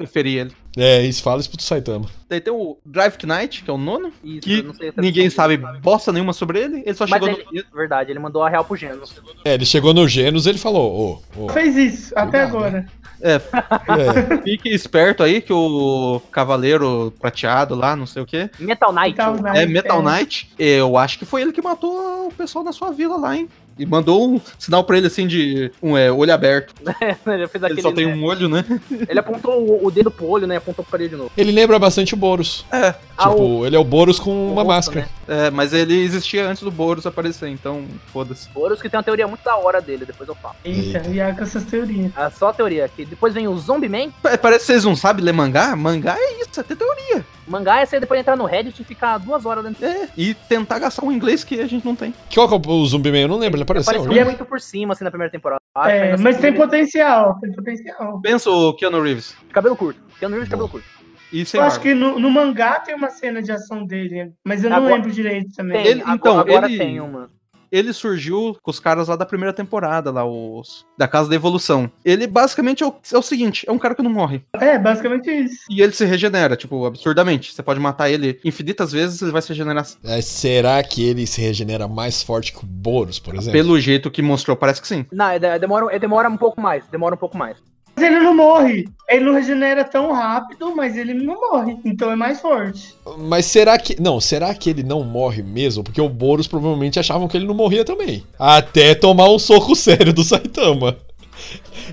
ferir ele. É, isso fala isso pro Saitama. Daí tem o Drive Knight, que é o nono. Isso, Que eu não sei a ninguém sabe dele. bosta nenhuma sobre ele. Ele só Mas chegou ele, verdade, ele mandou a real pro Genos. É, ele chegou no Genos e ele falou, ô, ô, fez isso, até Cuidado, agora. no. É, é, fique esperto aí que o Cavaleiro Prateado lá, não sei o que. Metal Knight. Metal Knight. É Metal Knight. Eu acho que foi ele que matou o pessoal da sua vila lá, hein? E mandou um sinal pra ele assim de um é, olho aberto. ele fez Ele aquele. só tem né? um olho, né? Ele apontou o, o dedo pro olho, né? Apontou pra ele de novo. Ele lembra bastante o Boros. É. Ah, Tipo, ele é o Boros com uma rosto, máscara. né? É, mas ele existia antes do Boros aparecer, então foda-se. Boros que tem uma teoria muito da hora dele, depois eu falo. Eita, Eita. e aí com essas teorias. É só a teoria. Que depois vem o Zombie Man. Pa- Parece que vocês não sabem ler mangá. Mangá é isso, é ter teoria. Mangá é você depois entrar no Reddit e ficar duas horas dentro. É, e tentar gastar um inglês que a gente não tem. Qual que é o Zumbi Man? Eu não lembro, ele apareceu. Apareceu né? muito por cima, assim, na primeira temporada. Acho É, mas assim, tem ele- potencial, tem potencial. Pensa o Keanu Reeves. Cabelo curto. Keanu Reeves, cabelo curto. E Eu acho barba. que no, no mangá tem uma cena de ação dele, mas eu não Agora- lembro direito também. Ele- agora, então, agora ele- tem uma. Ele surgiu com os caras lá da primeira temporada, lá, os. Da Casa da Evolução. Ele basicamente é o, é o seguinte: é um cara que não morre. É, basicamente isso. E ele se regenera, tipo, absurdamente. Você pode matar ele infinitas vezes, ele vai se regenerar. É, será que ele se regenera mais forte que o Boros, por exemplo? Pelo jeito que mostrou, parece que sim. Não, é- é- demora, é- demora um pouco mais. Demora um pouco mais. Mas ele não morre. Ele não regenera tão rápido, mas ele não morre. Então é mais forte. Mas será que. Não, será que ele não morre mesmo? Porque o Boros provavelmente achavam que ele não morria também. Até tomar um soco sério do Saitama.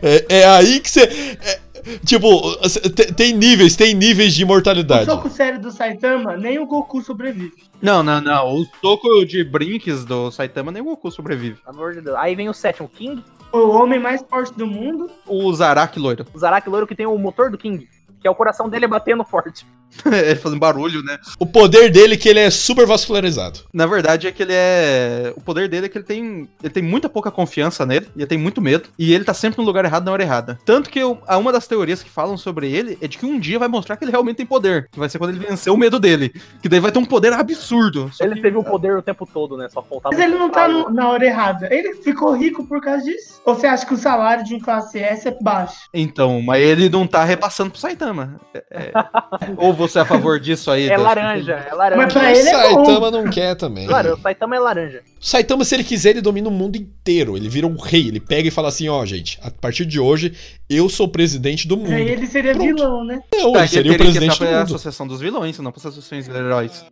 É, é aí que você. tipo, te- tem níveis, tem níveis de O imortalidade. soco sério do Saitama, nem o Goku sobrevive. Não, não, não. O soco de brinques do Saitama nem o Goku sobrevive. Pelo amor de Deus. Aí vem o sétimo, King. O homem mais forte do mundo. O Zaraki loiro. O Zaraki Louro que tem o motor do King. Que é o coração dele batendo forte. Ele fazendo barulho, né? O poder dele é que ele é super vascularizado. Na verdade é que ele é. O poder dele é que ele tem. Ele tem muita pouca confiança nele, e ele tem muito medo. E ele tá sempre no lugar errado na hora errada. Tanto que eu, a uma das teorias que falam sobre ele é de que um dia vai mostrar que ele realmente tem poder. Que vai ser quando ele vencer o medo dele. Que daí vai ter um poder absurdo. Só Ele que- teve o poder o tempo todo, né? Só faltava. Mas ele não tá no... no- na hora errada. Ele ficou rico por causa disso? Ou você acha que o salário de um classe S é baixo? Então, mas ele não tá repassando pro Saitama. É- é- Ou você é a favor disso aí? É das- laranja, é laranja. Mas pra o ele é bom. Saitama não quer também. Claro, o Saitama é laranja. O Saitama, se ele quiser, ele domina o mundo inteiro. Ele vira um rei. Ele pega e fala assim: ó, gente, a partir de hoje, eu sou o presidente do mundo. Aí ele seria Pronto. vilão, né? Não, Tá, ele seria o teria que presidente do mundo. associação dos vilões, não pra associação dos heróis.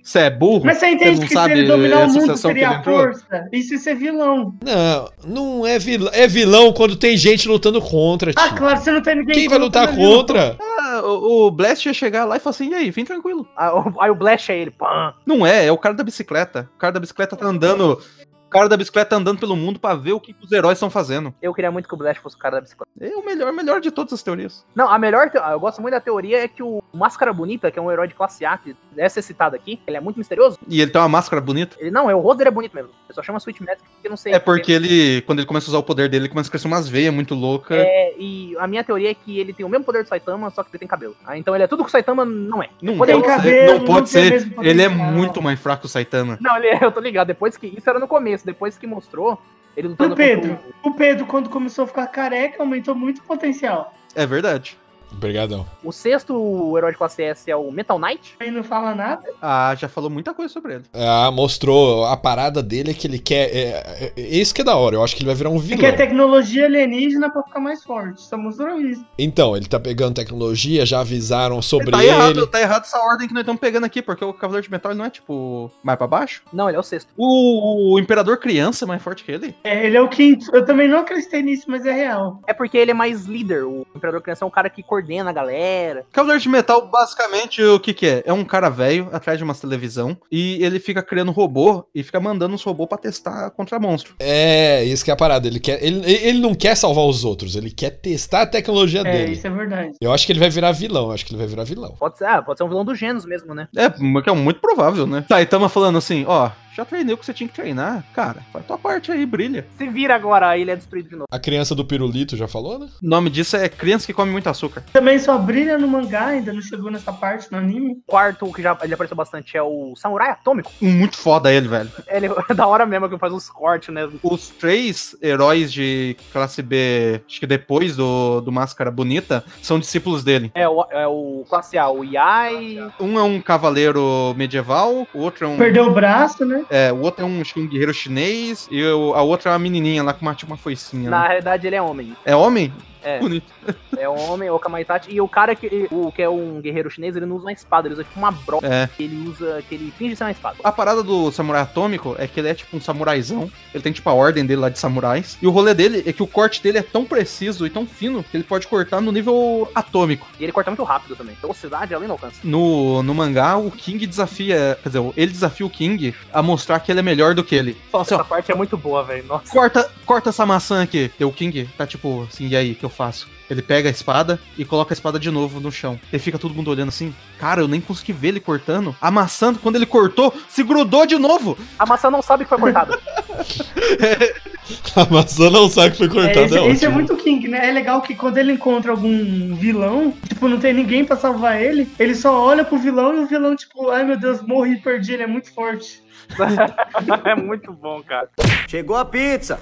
Você é burro? Mas você entende não que se ele dominar a o mundo seria ele a entrou? força? Isso é ser vilão. Não, não é vilão. É vilão quando tem gente lutando contra, tio. Ah, claro, você não tem ninguém Quem vai lutar contra, vilão? contra? Ah, o, Blast ia chegar lá e falar assim, e aí, vem tranquilo. Aí o- Blash é ele. Pã. Não é, é o cara da bicicleta. O cara da bicicleta tá andando. O cara da bicicleta andando pelo mundo pra ver o que os heróis estão fazendo. Eu queria muito que o Blash fosse o cara da bicicleta. É o melhor, melhor de todas as teorias. Não, a melhor. Eu gosto muito da teoria é que o Máscara Bonita, que é um herói de classe A, que deve ser citado aqui, ele é muito misterioso. E ele tem uma máscara bonita. Ele não, é o rosto dele é bonito mesmo. Eu só chama Sweet Magic porque não sei. É porque ele, quando ele começa a usar o poder dele, ele começa a crescer umas veias muito loucas. É, e a minha teoria é que ele tem o mesmo poder do Saitama, só que ele tem cabelo. Ah, então ele é tudo que o Saitama não é. Não, pode ser, cabelo, não não pode tem o ser. Ele é muito mais fraco que o Saitama. Não, ele, eu tô ligado. Depois que. Isso era no começo, depois que mostrou ele lutando O Pedro, contra o Pedro, quando começou a ficar careca, aumentou muito o potencial. É verdade. Obrigadão. o, sexto herói de classe S é o Metal Knight. Aí não fala nada. Ah, já falou muita coisa sobre ele. Ah, mostrou. A parada dele é que ele quer. É, é, é isso que é da hora. Eu acho que ele vai virar um Ele vilão. quer tecnologia alienígena pra ficar mais forte. Só mostrou isso. Então, ele tá pegando tecnologia, já avisaram sobre tá ele. errado, tá errado essa ordem que nós estamos pegando aqui, porque o Cavaleiro de Metal ele não é tipo mais pra baixo. Não, ele é o sexto. O, o Imperador Criança é mais forte que ele. É, ele é o quinto. Eu também não acreditei nisso, mas é real. É porque ele é mais líder. O Imperador Criança é um cara que coordena a galera. Cavaleiro de Metal, basicamente, o que que é? É um cara velho atrás de uma televisão e ele fica criando robô e fica mandando os robôs pra testar contra monstro. É, isso que é a parada. Ele, quer, ele, ele não quer salvar os outros, ele quer testar a tecnologia É, dele. isso é verdade. Eu acho que ele vai virar vilão, eu acho que ele vai virar vilão. Pode ser, ah, pode ser um vilão do Genos mesmo, né? É, que é muito provável, né? Saitama falando assim, ó, já treinei o que você tinha que treinar. Cara, faz tua parte aí, brilha. Se vira agora, aí ele é destruído de novo. A criança do pirulito já falou, né? O nome disso é criança que come muito açúcar. Também só brilha no mangá, ainda não chegou nessa parte no anime. O quarto, que já ele apareceu bastante, é o Samurai Atômico. Muito foda ele, velho. Ele é da hora mesmo que faz uns cortes, né? Os três heróis de classe B, acho que depois do, do Máscara Bonita, são discípulos dele. É o, é o classe A, o Yai. Um é um cavaleiro medieval, o outro é um. Perdeu o braço, né? É, o outro é um, um guerreiro chinês e o- a outra é uma menininha lá com uma, tipo uma foicinha. Na né? realidade, ele é homem. É homem? É, Bonito. é homem, o Kamaitachi. E o cara que, o, que é um guerreiro chinês, ele não usa uma espada, ele usa tipo uma broca. É. Ele usa. que ele finge ser uma espada. A parada do samurai atômico é que ele é tipo um samuraizão. Ele tem tipo a ordem dele lá de samurais. E o rolê dele é que o corte dele é tão preciso e tão fino que ele pode cortar no nível atômico. E ele corta muito rápido também. Velocidade além do alcance. No, no mangá, o King desafia. Quer dizer, ele desafia o King a mostrar que ele é melhor do que ele. Fala assim, Essa ó. parte é muito boa, velho. Nossa. Corta, corta essa maçã aqui. E o King tá tipo assim, e aí, que eu faço? Ele pega a espada e coloca a espada de novo no chão. E fica todo mundo olhando assim. Cara, eu nem consegui ver ele cortando. A maçã, quando ele cortou, se grudou de novo. A maçã não sabe que foi cortada. A maçã não sabe que foi É, cortada, esse, é, esse é muito King, né? É legal que quando ele encontra algum vilão, tipo, não tem ninguém pra salvar ele, ele só olha pro vilão e o vilão, tipo, ai meu Deus, morri, perdi, ele é muito forte. é muito bom, cara. Chegou a pizza.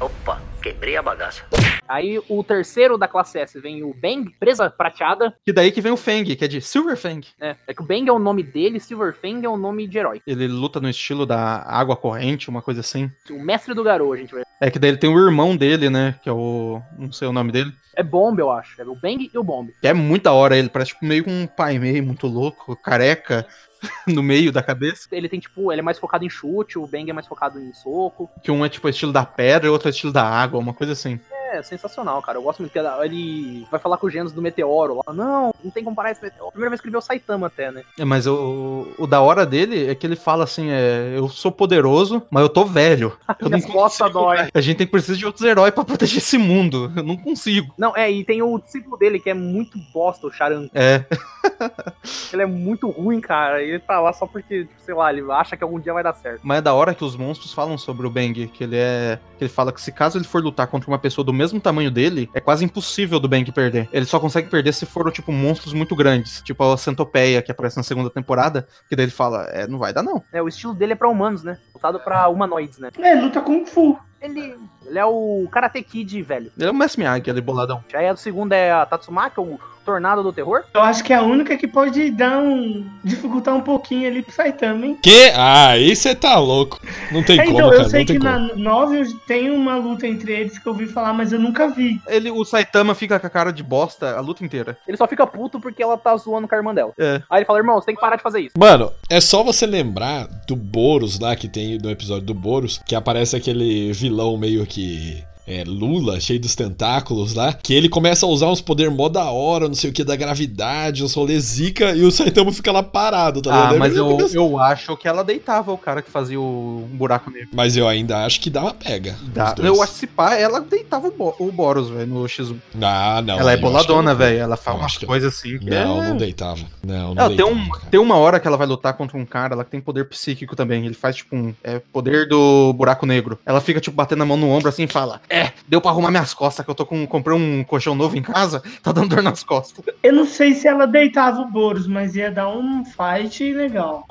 Opa, quebrei a bagaça. Aí o terceiro da classe S vem o Bang, presa prateada. Que daí que vem o Feng, que é de Silver Feng. É, é que o Bang é o nome dele, Silver Fang é o nome de herói. Ele luta no estilo da água corrente, uma coisa assim. O mestre do Garou, a gente vai. É que daí ele tem o irmão dele, né? Que é o. Não sei o nome dele. É Bomb, eu acho. É o Bang e o Bomb. Que é muito da hora ele, parece tipo meio com um pai meio muito louco, careca, no meio da cabeça. Ele tem, tipo, ele é mais focado em chute, o Bang é mais focado em soco. Que um é tipo estilo da pedra e outro é estilo da água, uma coisa assim. É sensacional, cara. Eu gosto muito que ele vai falar com o Genos do Meteoro lá. Não, não tem como comparar esse Meteoro. Primeira vez que ele vê o Saitama até, né? É, mas o, o da hora dele é que ele fala assim: é, eu sou poderoso, mas eu tô velho. Eu Minhas costas dói. A gente tem precisar de outros heróis pra proteger esse mundo. Eu não consigo. Não, é, e tem o discípulo dele que é muito bosta, o Charan. É. Ele é muito ruim, cara. Ele tá lá só porque, tipo, sei lá, ele acha que algum dia vai dar certo. Mas é da hora que os monstros falam sobre o Bang, que ele é. Que ele fala que se caso ele for lutar contra uma pessoa do mesmo tamanho dele, é quase impossível do Bang perder. Ele só consegue perder se for, tipo, monstros muito grandes. Tipo a Centopeia, que aparece na segunda temporada, que daí ele fala, é, não vai dar não. É, o estilo dele é pra humanos, né? Voltado pra humanoides, né? É, luta Kung Fu. Ele, ele é o Karate Kid velho. Ele é o Messi Miyagi, ele boladão. Aí a segunda é a Tatsumaki, o Tornado do Terror. Eu acho que é a única que pode dar um. dificultar um pouquinho ali pro Saitama, hein? Que? Ah, aí você tá louco. Não tem É, como, então, cara. eu sei que como. na 9 tem uma luta entre eles que eu ouvi falar, mas eu nunca vi. Ele, o Saitama fica com a cara de bosta a luta inteira. Ele só fica puto porque ela tá zoando com a irmã dela. É. Aí ele fala, irmão, você tem que parar de fazer isso. Mano, é só você lembrar do Boros lá que tem no episódio do Boros, que aparece aquele vilão meio que que é, Lula, cheio dos tentáculos lá, que ele começa a usar uns poder mó da hora, não sei o que, da gravidade, uns rolê zica, e o Saitama fica lá parado, tá Ah, ligado? mas Aí eu, começa- eu acho que ela deitava o cara que fazia o um buraco negro. Mas eu ainda acho que dá uma pega. Dá. Eu acho que se pá, ela deitava o, Bo- o Boros, velho, no X1. Ah, não. ela é que boladona, velho. Ela eu umas que coisas assim que Não, é... não deitava. Não, não tem, deitava, um, cara. tem uma hora que ela vai lutar contra um cara lá que tem poder psíquico também. Ele faz, tipo, um é, poder do buraco negro. Ela fica, tipo, batendo a mão no ombro assim e fala: É, deu pra arrumar minhas costas, que eu tô com. Comprei um colchão novo em casa, tá dando dor nas costas. Eu não sei se ela deitava o Boros, mas ia dar um fight legal.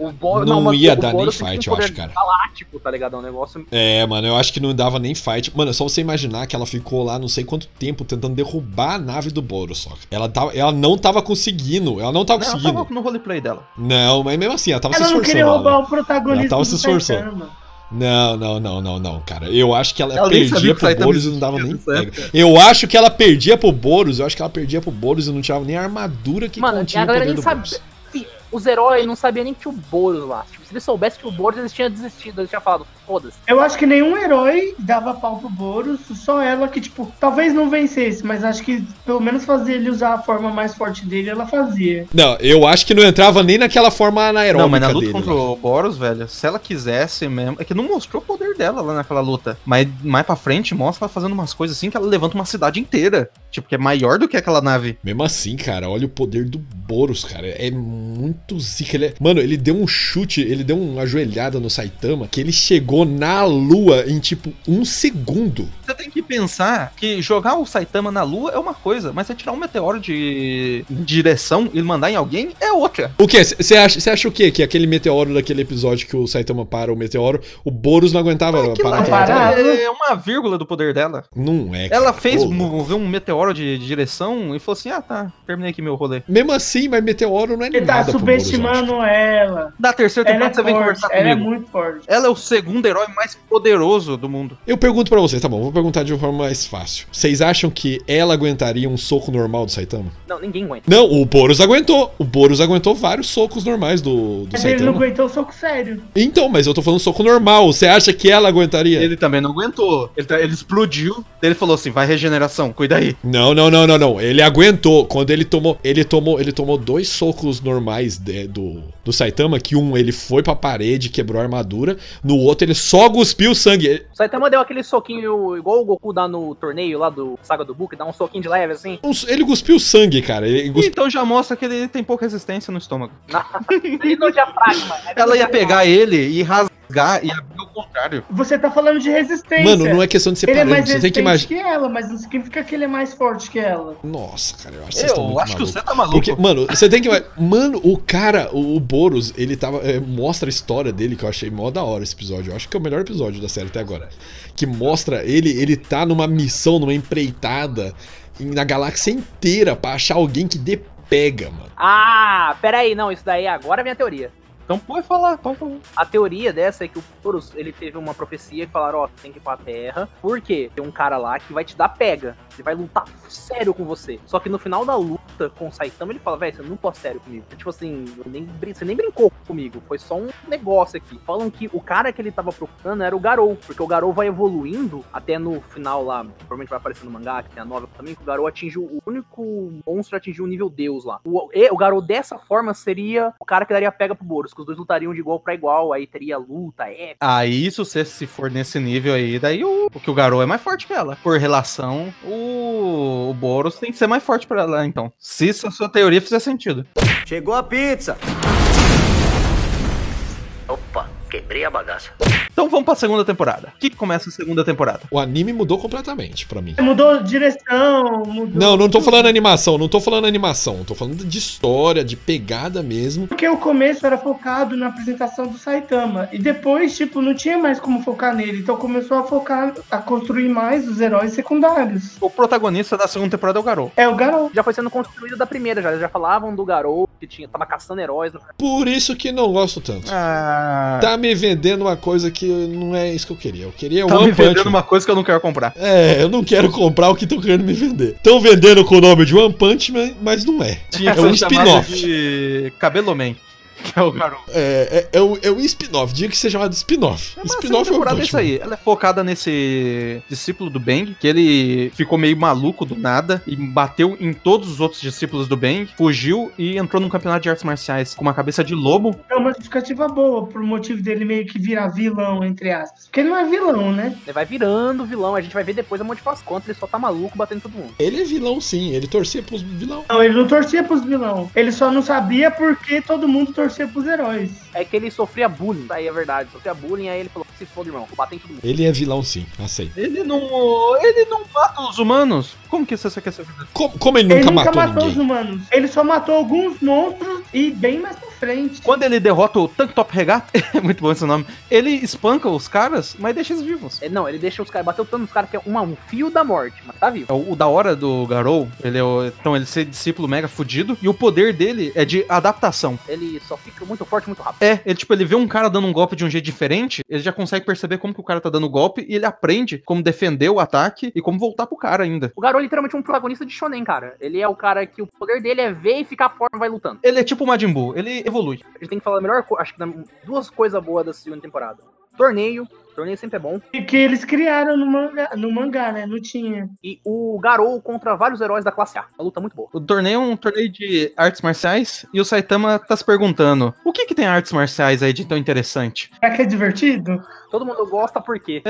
O Bo- Não mas ia o dar nem Boros fight, um eu acho, cara. Galáctico, tá ligado? É um negócio. É, mano, eu acho que não dava nem fight. Mano, é só você imaginar que ela ficou lá não sei quanto tempo tentando derrubar a nave do Boros, só. Ela, tava, ela não tava conseguindo. Ela não tava Não, ela conseguindo. tava no roleplay dela. Não, mas mesmo assim, ela tava Ela se não esforçando. queria lá, roubar né? o protagonismo Ela tava do se esforçando. Saitama. Não, não, não, não, não, cara. Eu acho que ela, sabia perdia pro Boros e não dava nem pega. Eu acho que ela perdia pro Boros, eu acho que ela perdia pro Boros e não tirava nem a armadura que Mano, continha a o galera nem. Sim, Os heróis não sabiam nem que tinha o Boros lá. Se eles soubessem que o Boros, eles tinham desistido. Eles tinham falado, foda-se. Eu acho que nenhum herói dava pau pro Boros, só ela que, tipo, talvez não vencesse, mas acho que pelo menos fazer ele usar a forma mais forte dele, ela fazia. Não, eu acho que não entrava nem naquela forma anaeróbica Não, mas na luta dele. contra o Boros, velho, se ela quisesse mesmo. É que não mostrou o poder dela lá naquela luta. Mas mais pra frente mostra ela fazendo umas coisas assim que ela levanta uma cidade inteira. Tipo, que é maior do que aquela nave. Mesmo assim, cara, olha o poder do Boros, cara. É muito zica. Ele é- Mano, ele deu um chute, ele deu uma ajoelhada no Saitama que ele chegou na lua em tipo um segundo. Você tem que pensar que jogar o Saitama na lua é uma coisa, mas você tirar um meteoro de direção e mandar em alguém é outra. O que? Você acha, cê acha o quê? Que aquele meteoro daquele episódio que o Saitama para o meteoro, o Boros não aguentava parar parar. meteoro? é uma vírgula do poder dela. Não é. cara. Ela fez mover um meteoro de direção e falou assim: ah, tá, terminei aqui meu rolê. Mesmo assim, mas meteoro não é Ele tá nada pro Boros, eu acho. subestimando ela. Da terceira Ela é que você vem forte, conversar ela é comigo. muito forte. Ela é o segundo herói mais poderoso do mundo. Eu pergunto pra vocês, tá bom, vou perguntar de uma forma mais fácil. Vocês acham que ela aguentaria um soco normal do Saitama? Não, ninguém aguenta. Não, o Boros aguentou. O Boros aguentou vários socos normais do, do Mas ele não Saitama. aguentou o soco sério. Então, mas eu tô falando soco normal. Você acha que ela aguentaria? Ele também não aguentou. Ele, tá- ele explodiu. Ele falou assim: vai regeneração, cuida aí. Não, não, não, não, não. Ele aguentou. Quando ele tomou, ele tomou, ele tomou dois socos normais de- do, do Saitama, que um ele foi pra parede, quebrou a armadura, no outro ele só cuspiu sangue. Ele- O Saitama deu aquele soquinho igual o Goku dá no torneio lá do Saga do Book, dá um soquinho de leve assim. Ele cuspiu sangue, cara. Ele cuspiu- Então já mostra que ele tem pouca resistência no estômago. E no diafragma. é Ela ia pegar ele e rasgar e abrir o contrário. Você tá falando de resistência. Mano, não é questão de ser Ele é parâmetro. mais Você tem que imaginar. que ela, mas não significa que ele é mais forte que ela. Nossa, cara, eu acho que vocês estão Eu muito acho que você tá maluco. Porque, mano, você tem que. Mano, o cara, o, o Boros, ele tava. é, mostra a história dele, que eu achei mó da hora esse episódio. Eu acho que é o melhor episódio da série até agora. Que mostra ele, ele tá numa missão, numa empreitada em- na galáxia inteira pra achar alguém que dê pega, mano. Ah, pera aí, não, isso daí agora vem a teoria. Então pode falar, pode falar. A teoria dessa é que o Horus, ele teve uma profecia que falaram, ó, você tem que ir pra Terra, porque tem um cara lá que vai te dar pega, ele vai lutar sério com você. Só que no final da luta com o Saitama, ele fala, velho, você não lutou sério comigo. Tipo assim, nem, você nem brincou comigo, foi só um negócio aqui. Falam que o cara que ele tava procurando era o Garou, porque o Garou vai evoluindo até no final lá, provavelmente vai aparecer no mangá, que tem a nova também, que o Garou atingiu, o único monstro atingiu o nível Deus lá. O, o Garou dessa forma seria o cara que daria pega pro Boros, que os dois lutariam de igual pra igual, aí teria luta, é, Aí, se você se for nesse nível aí, daí o, o que o Garou é mais forte que ela. Por relação, o, o Boros tem que ser mais forte pra ela, então. Se essa sua teoria fizer sentido. Chegou a pizza. Opa, quebrei a bagaça. Então vamos pra segunda temporada. O que, começa a segunda temporada? O anime mudou completamente pra mim. Mudou direção, mudou. Não, não tô falando animação, não tô falando animação, tô falando de história, de pegada mesmo. Porque o começo era focado na apresentação do Saitama. E depois, tipo, não tinha mais como focar nele. Então começou a focar, a construir mais os heróis secundários. O protagonista da segunda temporada é o Garou. É o Garou. já foi sendo construído da primeira, já, eles já falavam do Garou, que tinha, tava caçando heróis. no- Por isso que não gosto tanto. Ah. Tá me vendendo uma coisa que não é isso que eu queria. Eu queria Tá One me Punch vendendo Man. uma coisa que eu não quero comprar. É, eu não quero comprar o que estão querendo me vender. Estão vendendo com o nome de One Punch Man, mas não é. Tinha É que um spin-off. de Cabelo Man, que é o Garou. É, é, é, um, é um spin-off. Diga que seja chamado spin-off. Segunda Spin-off é é Punch isso aí. Ela é focada nesse discípulo do Bang, que ele ficou meio maluco do nada e bateu em todos os outros discípulos do Bang, fugiu e entrou num campeonato de artes marciais com uma cabeça de lobo. É uma justificativa boa pro motivo dele meio que virar vilão, entre aspas. Porque ele não é vilão, né? Ele vai virando vilão, a gente vai ver depois a motivação. Contra ele só tá maluco batendo em todo mundo. Ele é vilão, sim. Ele torcia pros vilão. Não, ele não torcia pros vilão. Ele só não sabia por que todo mundo torcia pros heróis. É que ele sofria bullying, aí é verdade, sofria bullying, aí ele falou, se foda, irmão, vou bater em todo mundo. Ele é vilão, sim. Aceito. Ele não. Ele não mata os humanos. Como que você quer saber? Como, como ele nunca ele nunca matou, matou os ninguém? humanos. Ele só matou alguns monstros e bem mais pra frente. Quando ele derrota o Tank Top Regata, é muito bom esse nome, ele espanca os caras, mas deixa eles vivos. É, não, ele deixa os caras, bateu tanto nos caras que é uma, um fio da morte, mas tá vivo. O, o da hora do Garou, ele é o, então ele ser discípulo mega fudido, e o poder dele é de adaptação. Ele só fica muito forte, muito rápido. É, ele tipo, ele vê um cara dando um golpe de um jeito diferente, ele já consegue perceber como que o cara tá dando o golpe, e ele aprende como defender o ataque e como voltar pro cara ainda. O Garou é literalmente um protagonista de shonen, cara. Ele é o cara que o poder dele é ver e ficar forte e vai lutando. Ele é tipo o Majin Buu, ele evolui. A gente tem que falar a melhor coisa, acho que duas coisas boas da segunda temporada. Torneio, torneio sempre é bom. E que eles criaram no mangá, no mangá, né? Não tinha. E o Garou contra vários heróis da classe A. Uma luta muito boa. O torneio é um torneio de artes marciais, e o Saitama tá se perguntando, o que que tem artes marciais aí de tão interessante? Será que é divertido? Todo mundo gosta porque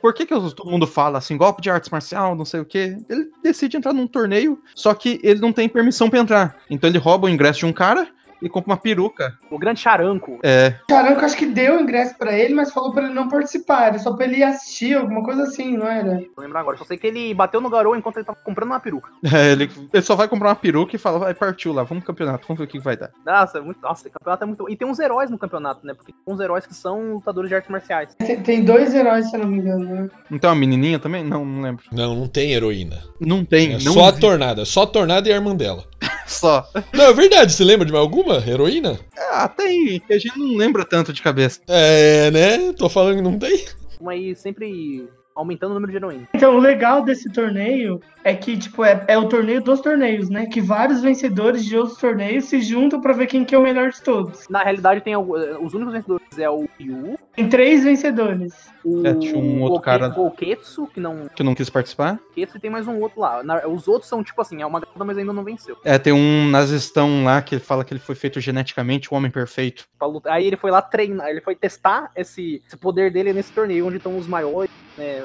Por que, que todo mundo fala assim, golpe de artes marcial, não sei o quê? Ele decide entrar num torneio, só que ele não tem permissão pra entrar. Então ele rouba o ingresso de um cara e compra uma peruca. o grande charanco. É, Caranco acho que deu o ingresso pra ele, mas falou pra ele não participar. Era só pra ele ir assistir, alguma coisa assim, não era? Vou lembrar agora. Só sei que ele bateu no Garou enquanto ele tava comprando uma peruca. é, ele, ele só vai comprar uma peruca e fala, vai, partiu lá, vamos pro campeonato, vamos ver o que que vai dar. Nossa, é muito, nossa, esse campeonato é muito. E tem uns heróis no campeonato, né? Porque tem uns heróis que são lutadores de artes marciais. Tem, tem dois heróis, se eu não me engano, né? Não tem uma menininha também? Não, não lembro. Não, não tem heroína. Não tem, É não só a vi. Tornada. Só a Tornada e a irmã dela. Só. Não, é verdade. Você lembra de mais alguma heroína? Ah, tem, que a gente não lembra tanto de cabeça. É, né? Tô falando que não tem. Mas sempre aumentando o número de heroínas. Então, o legal desse torneio é que, tipo, é, é o torneio dos torneios, né? Que vários vencedores de outros torneios se juntam pra ver quem que é o melhor de todos. Na realidade, tem algu- os únicos vencedores é o Ryu, Tem três vencedores. O É, tinha um outro Goke- cara- Goketsu, que não. Que não quis participar. Goketsu, e tem mais um outro lá. Na- os outros são, tipo assim, é uma garota, mas ainda não venceu. É, tem um nazistão lá que ele fala que ele foi feito geneticamente o homem perfeito. Aí ele foi lá treinar, ele foi testar esse, esse poder dele nesse torneio, onde estão os maiores, né?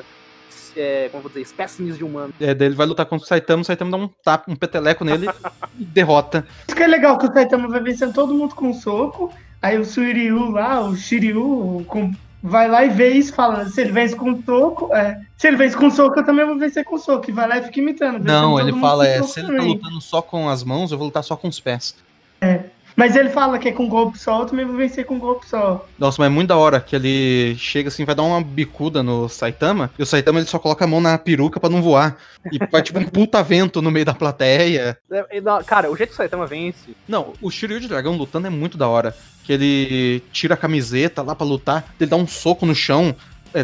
É, como eu vou dizer, espécimes de humano. É, daí ele vai lutar contra o Saitama, o Saitama dá um tapa, um peteleco nele e derrota. Isso que é legal, que o Saitama vai vencendo todo mundo com um soco. Aí o Suiryu lá, o Shiryu, com- vai lá e vê isso, fala, se ele vence com soco, é. Se ele vence com soco, eu também vou vencer com soco. E vai lá e fica imitando. Não, ele fala, é, se ele tá também. lutando só com as mãos, eu vou lutar só com os pés. Mas ele fala que é com golpe só, eu também vou vencer com golpe só. Nossa, mas é muito da hora que ele chega assim, vai dar uma bicuda no Saitama, e o Saitama ele só coloca a mão na peruca pra não voar. E vai tipo um puta vento no meio da plateia. É, é Cara, o jeito que o Saitama vence. Não, o Shiryu de Dragão lutando é muito da hora. Que ele tira a camiseta lá pra lutar, ele dá um soco no chão, é,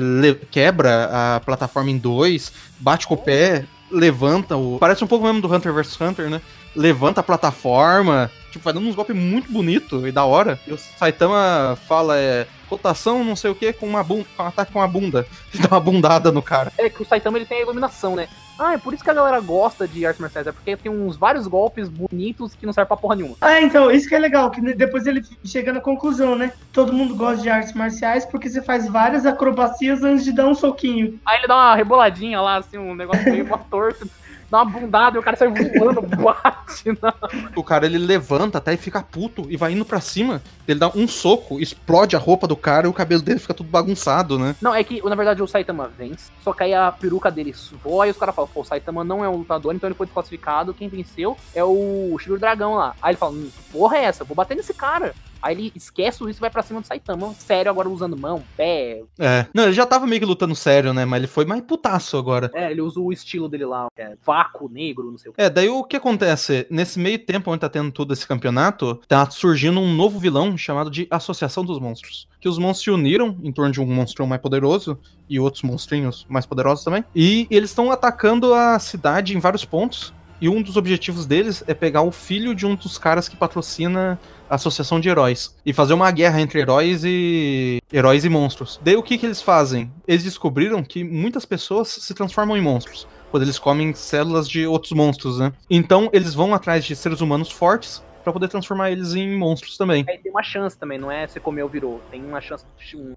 quebra a plataforma em dois, bate com o pé, levanta o. Parece um pouco mesmo do Hunter vs Hunter, né? Levanta a plataforma, tipo, vai dando uns golpes muito bonito e da hora. E o Saitama fala, é. Rotação, não sei o que, com uma bunda, com um ataque com uma bunda. E dá uma bundada no cara. É que o Saitama ele tem a iluminação, né? Ah, é por isso que a galera gosta de artes marciais, é porque tem uns vários golpes bonitos que não servem pra porra nenhuma. Ah, então, isso que é legal, que depois ele chega na conclusão, né? Todo mundo gosta de artes marciais porque você faz várias acrobacias antes de dar um soquinho. Aí ele dá uma reboladinha lá, assim, um negócio meio torto, dá uma bundada e o cara sai voando, bate. Na... O cara ele levanta até e fica puto e vai indo pra cima. Ele dá um soco, explode a roupa do cara e o cabelo dele fica tudo bagunçado, né? Não, é que, na verdade, o Saitama vence, só que aí a peruca dele voa e os caras falam, pô, o Saitama não é um lutador, então ele foi desclassificado, quem venceu é o Shiryu Dragão lá. Aí ele fala, hum, porra é essa? Vou bater nesse cara. Aí ele esquece isso e vai pra cima do Saitama, sério, agora usando mão, pé. É. Não, ele já tava meio que lutando sério, né? Mas ele foi mais putaço agora. É, ele usa o estilo dele lá, é vácuo, negro, não sei o que. É, daí o que acontece? Nesse meio tempo onde tá tendo todo esse campeonato, tá surgindo um novo vilão chamado de Associação dos Monstros. Que os monstros se uniram em torno de um monstro mais poderoso e outros monstrinhos mais poderosos também. E eles estão atacando a cidade em vários pontos. E um dos objetivos deles é pegar o filho de um dos caras que patrocina a Associação de Heróis. E fazer uma guerra entre heróis e. heróis e monstros. Daí o que, que eles fazem? Eles descobriram que muitas pessoas se transformam em monstros. Quando eles comem células de outros monstros, né? Então eles vão atrás de seres humanos fortes pra poder transformar eles em monstros também. Aí tem uma chance também, não é você comeu virou. Tem uma chance,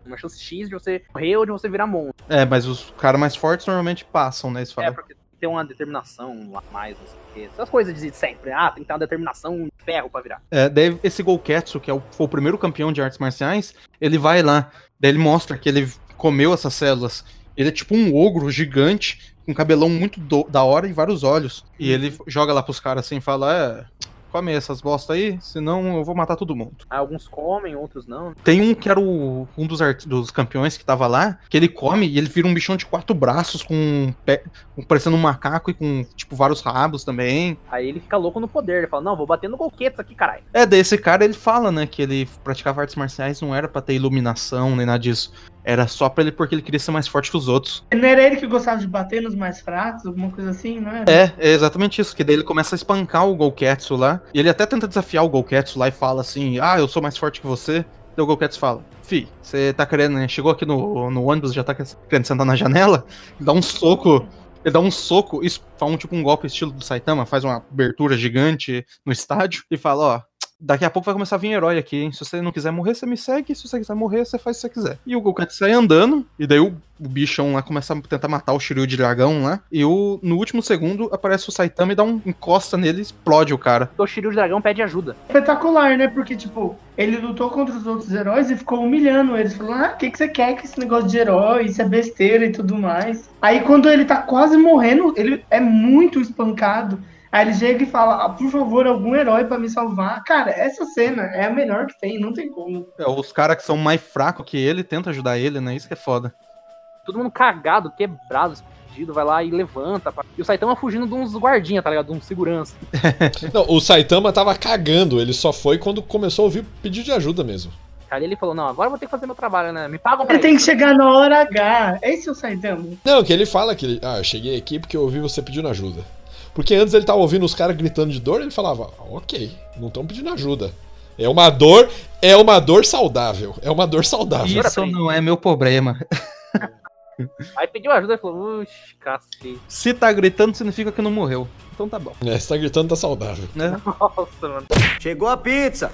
uma chance X de você morrer ou de você virar monstro. É, mas os caras mais fortes normalmente passam, né? Eles É, falam. porque tem uma determinação a mais, não sei o quê. Essas coisas de sempre. Ah, tem que ter uma determinação de ferro pra virar. É, daí esse Golketsu, que é o, foi o primeiro campeão de artes marciais, ele vai lá, daí ele mostra que ele comeu essas células. Ele é tipo um ogro gigante, com cabelão muito do- da hora e vários olhos. E ele joga lá pros caras assim e fala: É, come essas bosta aí, senão eu vou matar todo mundo. Aí alguns comem, outros não. Tem um que era o- um dos, dos campeões que tava lá, que ele come e ele vira um bichão de quatro braços, com, um pé- com- parecendo um macaco e com, tipo, vários rabos também. Aí ele fica louco no poder. Ele fala, não, vou bater no Golquetes aqui, caralho. É, daí esse cara ele fala, né, que ele praticava artes marciais não era pra ter iluminação nem nada disso. Era só pra ele porque ele queria ser mais forte que os outros. Não era ele que gostava de bater nos mais fracos, alguma coisa assim, não era? É, é exatamente isso, que daí ele começa a espancar o Golketsu lá, e ele até tenta desafiar o Golketsu lá e fala assim, ah, eu sou mais forte que você. Daí o Golketsu fala, fi, você tá querendo, né, chegou aqui no, no ônibus, já tá querendo sentar na janela, dá um soco, ele dá um soco, isso faz um tipo um golpe estilo do Saitama, faz uma abertura gigante no estádio, e fala, ó, daqui a pouco vai começar a vir herói aqui, hein, se você não quiser morrer, você me segue, se você quiser morrer, você faz o que você quiser. E o Golketsu sai andando, e daí o o bichão lá começa a tentar matar o Shiryu de dragão lá. E o, no último segundo aparece o Saitama e dá um encosta nele e explode o cara. O Shiryu de Dragão pede ajuda. Espetacular, né? Porque, tipo, ele lutou contra os outros heróis e ficou humilhando eles. Falando, ah, o que, que você quer com esse negócio de herói? Isso é besteira e tudo mais. Aí, quando ele tá quase morrendo, ele é muito espancado. Aí ele chega e fala, ah, por favor, algum herói pra me salvar. Cara, essa cena é a melhor que tem, não tem como. É, Os caras que são mais fracos que ele tentam ajudar ele, né? Isso que é foda. Todo mundo cagado, quebrado, fudido, vai lá e levanta. pá. E o Saitama fugindo de uns guardinha, tá ligado? De um segurança. Não, o Saitama tava cagando, ele só foi quando começou a ouvir pedido de ajuda mesmo. Aí ele falou, não, agora eu vou ter que fazer meu trabalho, né? Me pagam pra Ele tem que isso. chegar na hora H. Esse é o Saitama. Não, que ele fala que ele. Ah, eu cheguei aqui porque eu ouvi você pedindo ajuda. Porque antes ele tava ouvindo os caras gritando de dor, ele falava, "Ah, ok, não estão pedindo ajuda. É uma dor, é uma dor saudável. É uma dor saudável. Isso não é meu problema. Aí pediu ajuda e falou, uxi, cacete. Se tá gritando, significa que não morreu. Então tá bom. É, você tá gritando, tá saudável. Né? Nossa, mano. Chegou a pizza.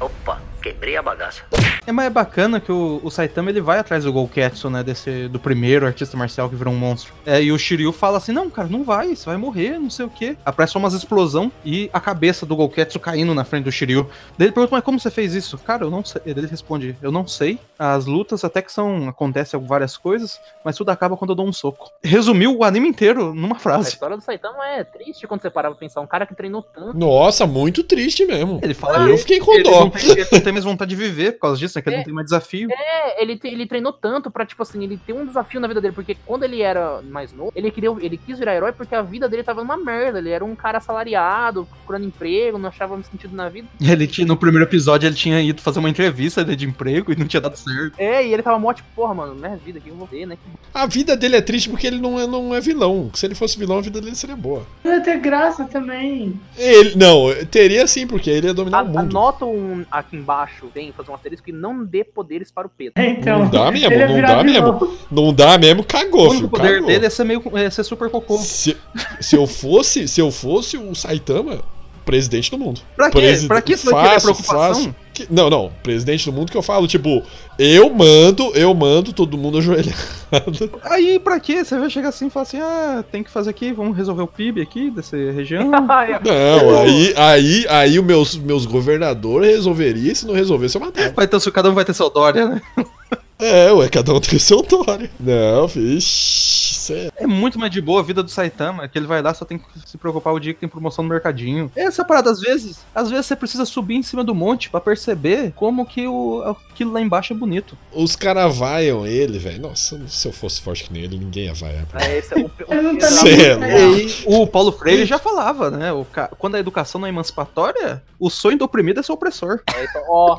Opa, quebrei a bagaça. É, mas é bacana que o, o Saitama ele vai atrás do Golketsu, né? Desse, do primeiro artista marcial que virou um monstro. É, e o Shiryu fala assim: não, cara, não vai, você vai morrer, não sei o quê. Aparece só umas explosão e a cabeça do Golketsu caindo na frente do Shiryu. Daí ele pergunta, mas como você fez isso? Cara, eu não sei. Ele responde: Eu não sei. As lutas até que são. acontecem várias coisas, mas tudo acaba quando eu dou um soco. Resumiu o anime inteiro numa A frase. história do Saitama é triste quando você parar pra pensar. Um cara que treinou tanto. Nossa, muito triste mesmo. Ele fala Eu fiquei com dó. não, tem, ele não tem mais vontade de viver por causa disso, né? Que ele É. não tem mais desafio. É, ele, te- ele treinou tanto pra, tipo assim, ele ter um desafio na vida dele, porque quando ele era mais novo, ele queria, ele quis virar herói porque a vida dele tava numa merda. Ele era um cara assalariado, procurando emprego, não achava sentido na vida. Ele tinha, no primeiro episódio ele tinha ido fazer uma entrevista de emprego e não tinha dado certo. É, e ele tava mó tipo, porra, mano, minha vida aqui eu vou ter, né? Que A vida dele é triste porque ele não é, não é vilão. Se ele fosse vilão, a vida dele seria boa. Ia ter graça também. Ele, não, teria sim, porque ele ia dominar A- o mundo. Anota um aqui embaixo, tem, fazer um asterisco que não dê poderes para o Pedro. Então, Não dá mesmo, não dá vilão. Não dá mesmo, O cagou, filho. único poder cagou. dele é ser meio é ser super cocô. Se, se eu fosse, se eu fosse o Saitama, presidente do mundo. Pra quê? Presi- Pra que isso vai Fácil, preocupação? Que- não, não, presidente do mundo que eu falo, tipo, eu mando, eu mando todo mundo ajoelhado. Aí, pra quê? Você vai chegar assim e falar assim: ah, tem que fazer aqui, vamos resolver o PIB aqui dessa região. Não, aí, aí, aí os meus, meus governadores resolveriam, se não resolvesse, eu matava. vai ter, o seu- cada um vai ter seu Dória, né? É, ué, cada um tem seu Dória. Não, vixe, cê- É muito mais de boa a vida do Saitama, que ele vai lá só tem que se preocupar o dia que tem promoção no mercadinho. Essa parada, às vezes, às vezes você precisa subir em cima do monte pra perceber como que o, aquilo lá embaixo é bonito. os caras vaiam ele, velho. Nossa, se eu fosse forte que nem ele, ninguém ia vaiar. pra é, esse é o, o, é. E o Paulo Freire já falava, né? O Quando a educação não é emancipatória, o sonho do oprimido é ser opressor. é ó,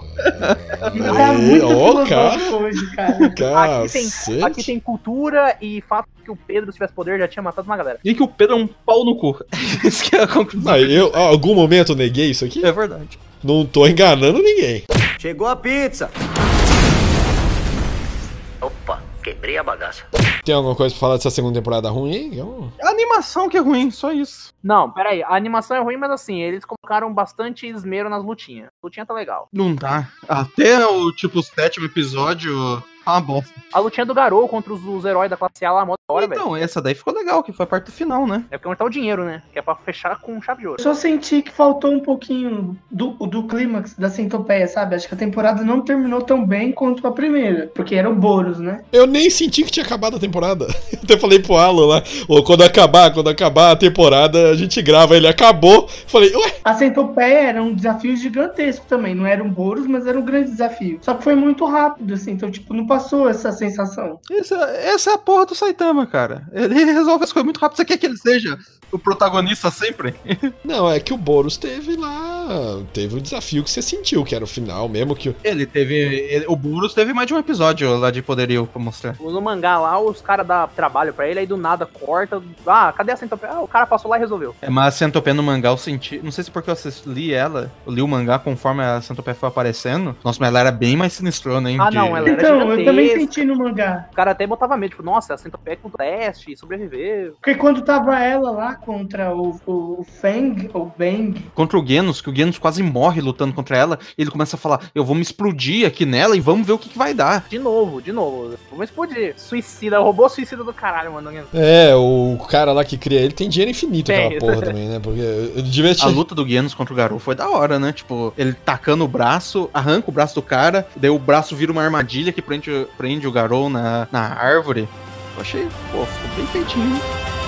filosófico hoje, cara. aqui tem, aqui tem cultura e fato que o Pedro, se tivesse poder, já tinha matado uma galera. E que o Pedro é um pau no cu. Isso que é a conclusão. Aí, eu, a algum momento eu neguei isso aqui? É verdade. Não tô enganando ninguém. Chegou a pizza. Opa, quebrei a bagaça. Tem alguma coisa pra falar dessa segunda temporada ruim? Eu- A animação que é ruim, só isso. Não, pera aí, a animação é ruim, mas assim, eles colocaram bastante esmero nas lutinhas. A lutinha tá legal. Não dá. Até o, tipo, sétimo episódio, uma bosta. A lutinha do Garou contra os, os heróis da classe A lá, mó da hora, velho. Então, essa daí ficou legal, que foi a parte do final, né? É porque onde tá o dinheiro, né? Que é pra fechar com chave de ouro. Eu só senti que faltou um pouquinho do, do clímax da centopeia, sabe? Acho que a temporada não terminou tão bem quanto a primeira. Porque era o Boros, né? Eu nem senti que tinha acabado a temporada. Eu até falei pro Alan lá, "Ô, quando acabar, quando acabar a temporada, a gente grava. Ele acabou. Falei, ué, A centopeia era um desafio gigantesco também. Não era um Boros, mas era um grande desafio. Só que foi muito rápido, assim. Então, tipo, não passou essa sensação. Essa, essa é a porra do Saitama, cara. Ele resolve as coisas muito rápido. Você quer que ele seja o protagonista sempre? Não, é que o Boros teve lá. Teve o desafio que você sentiu, que era o final, mesmo que. o- Ele teve. ele- o Burus teve mais de um episódio lá de poderio pra mostrar. No mangá lá, os caras dão trabalho pra ele, aí do nada corta. Ah, cadê a centopeia? Ah, o cara passou lá e resolveu. É, mas a Centopeia no mangá eu senti. Não sei se porque eu assisti, li ela, eu li o mangá conforme a Centopeia foi aparecendo. Nossa, mas ela era bem mais sinistrona, hein? Ah, de- não, ela era Então, eu também gigantesca. senti no mangá. O cara até botava medo, tipo, nossa, a centopeia com teste, sobreviveu. Porque quando tava ela lá contra o, o, o Fang, ou Bang, Contra o Genos, que o Genos quase morre lutando contra ela. E ele começa a falar: Eu vou me explodir aqui nela e vamos ver o que, que vai dar. De novo, de novo. Vamos explodir. Suicida, robô suicida do caralho, mano. É, o cara lá que cria ele tem dinheiro infinito, Tem. aquela porra também, né? Porque ele devia A luta do Genos contra o Garou foi da hora, né? Tipo, ele tacando o braço, arranca o braço do cara, daí o braço vira uma armadilha que prende, prende o Garou na, na árvore. Eu achei, pô, ficou bem feitinho.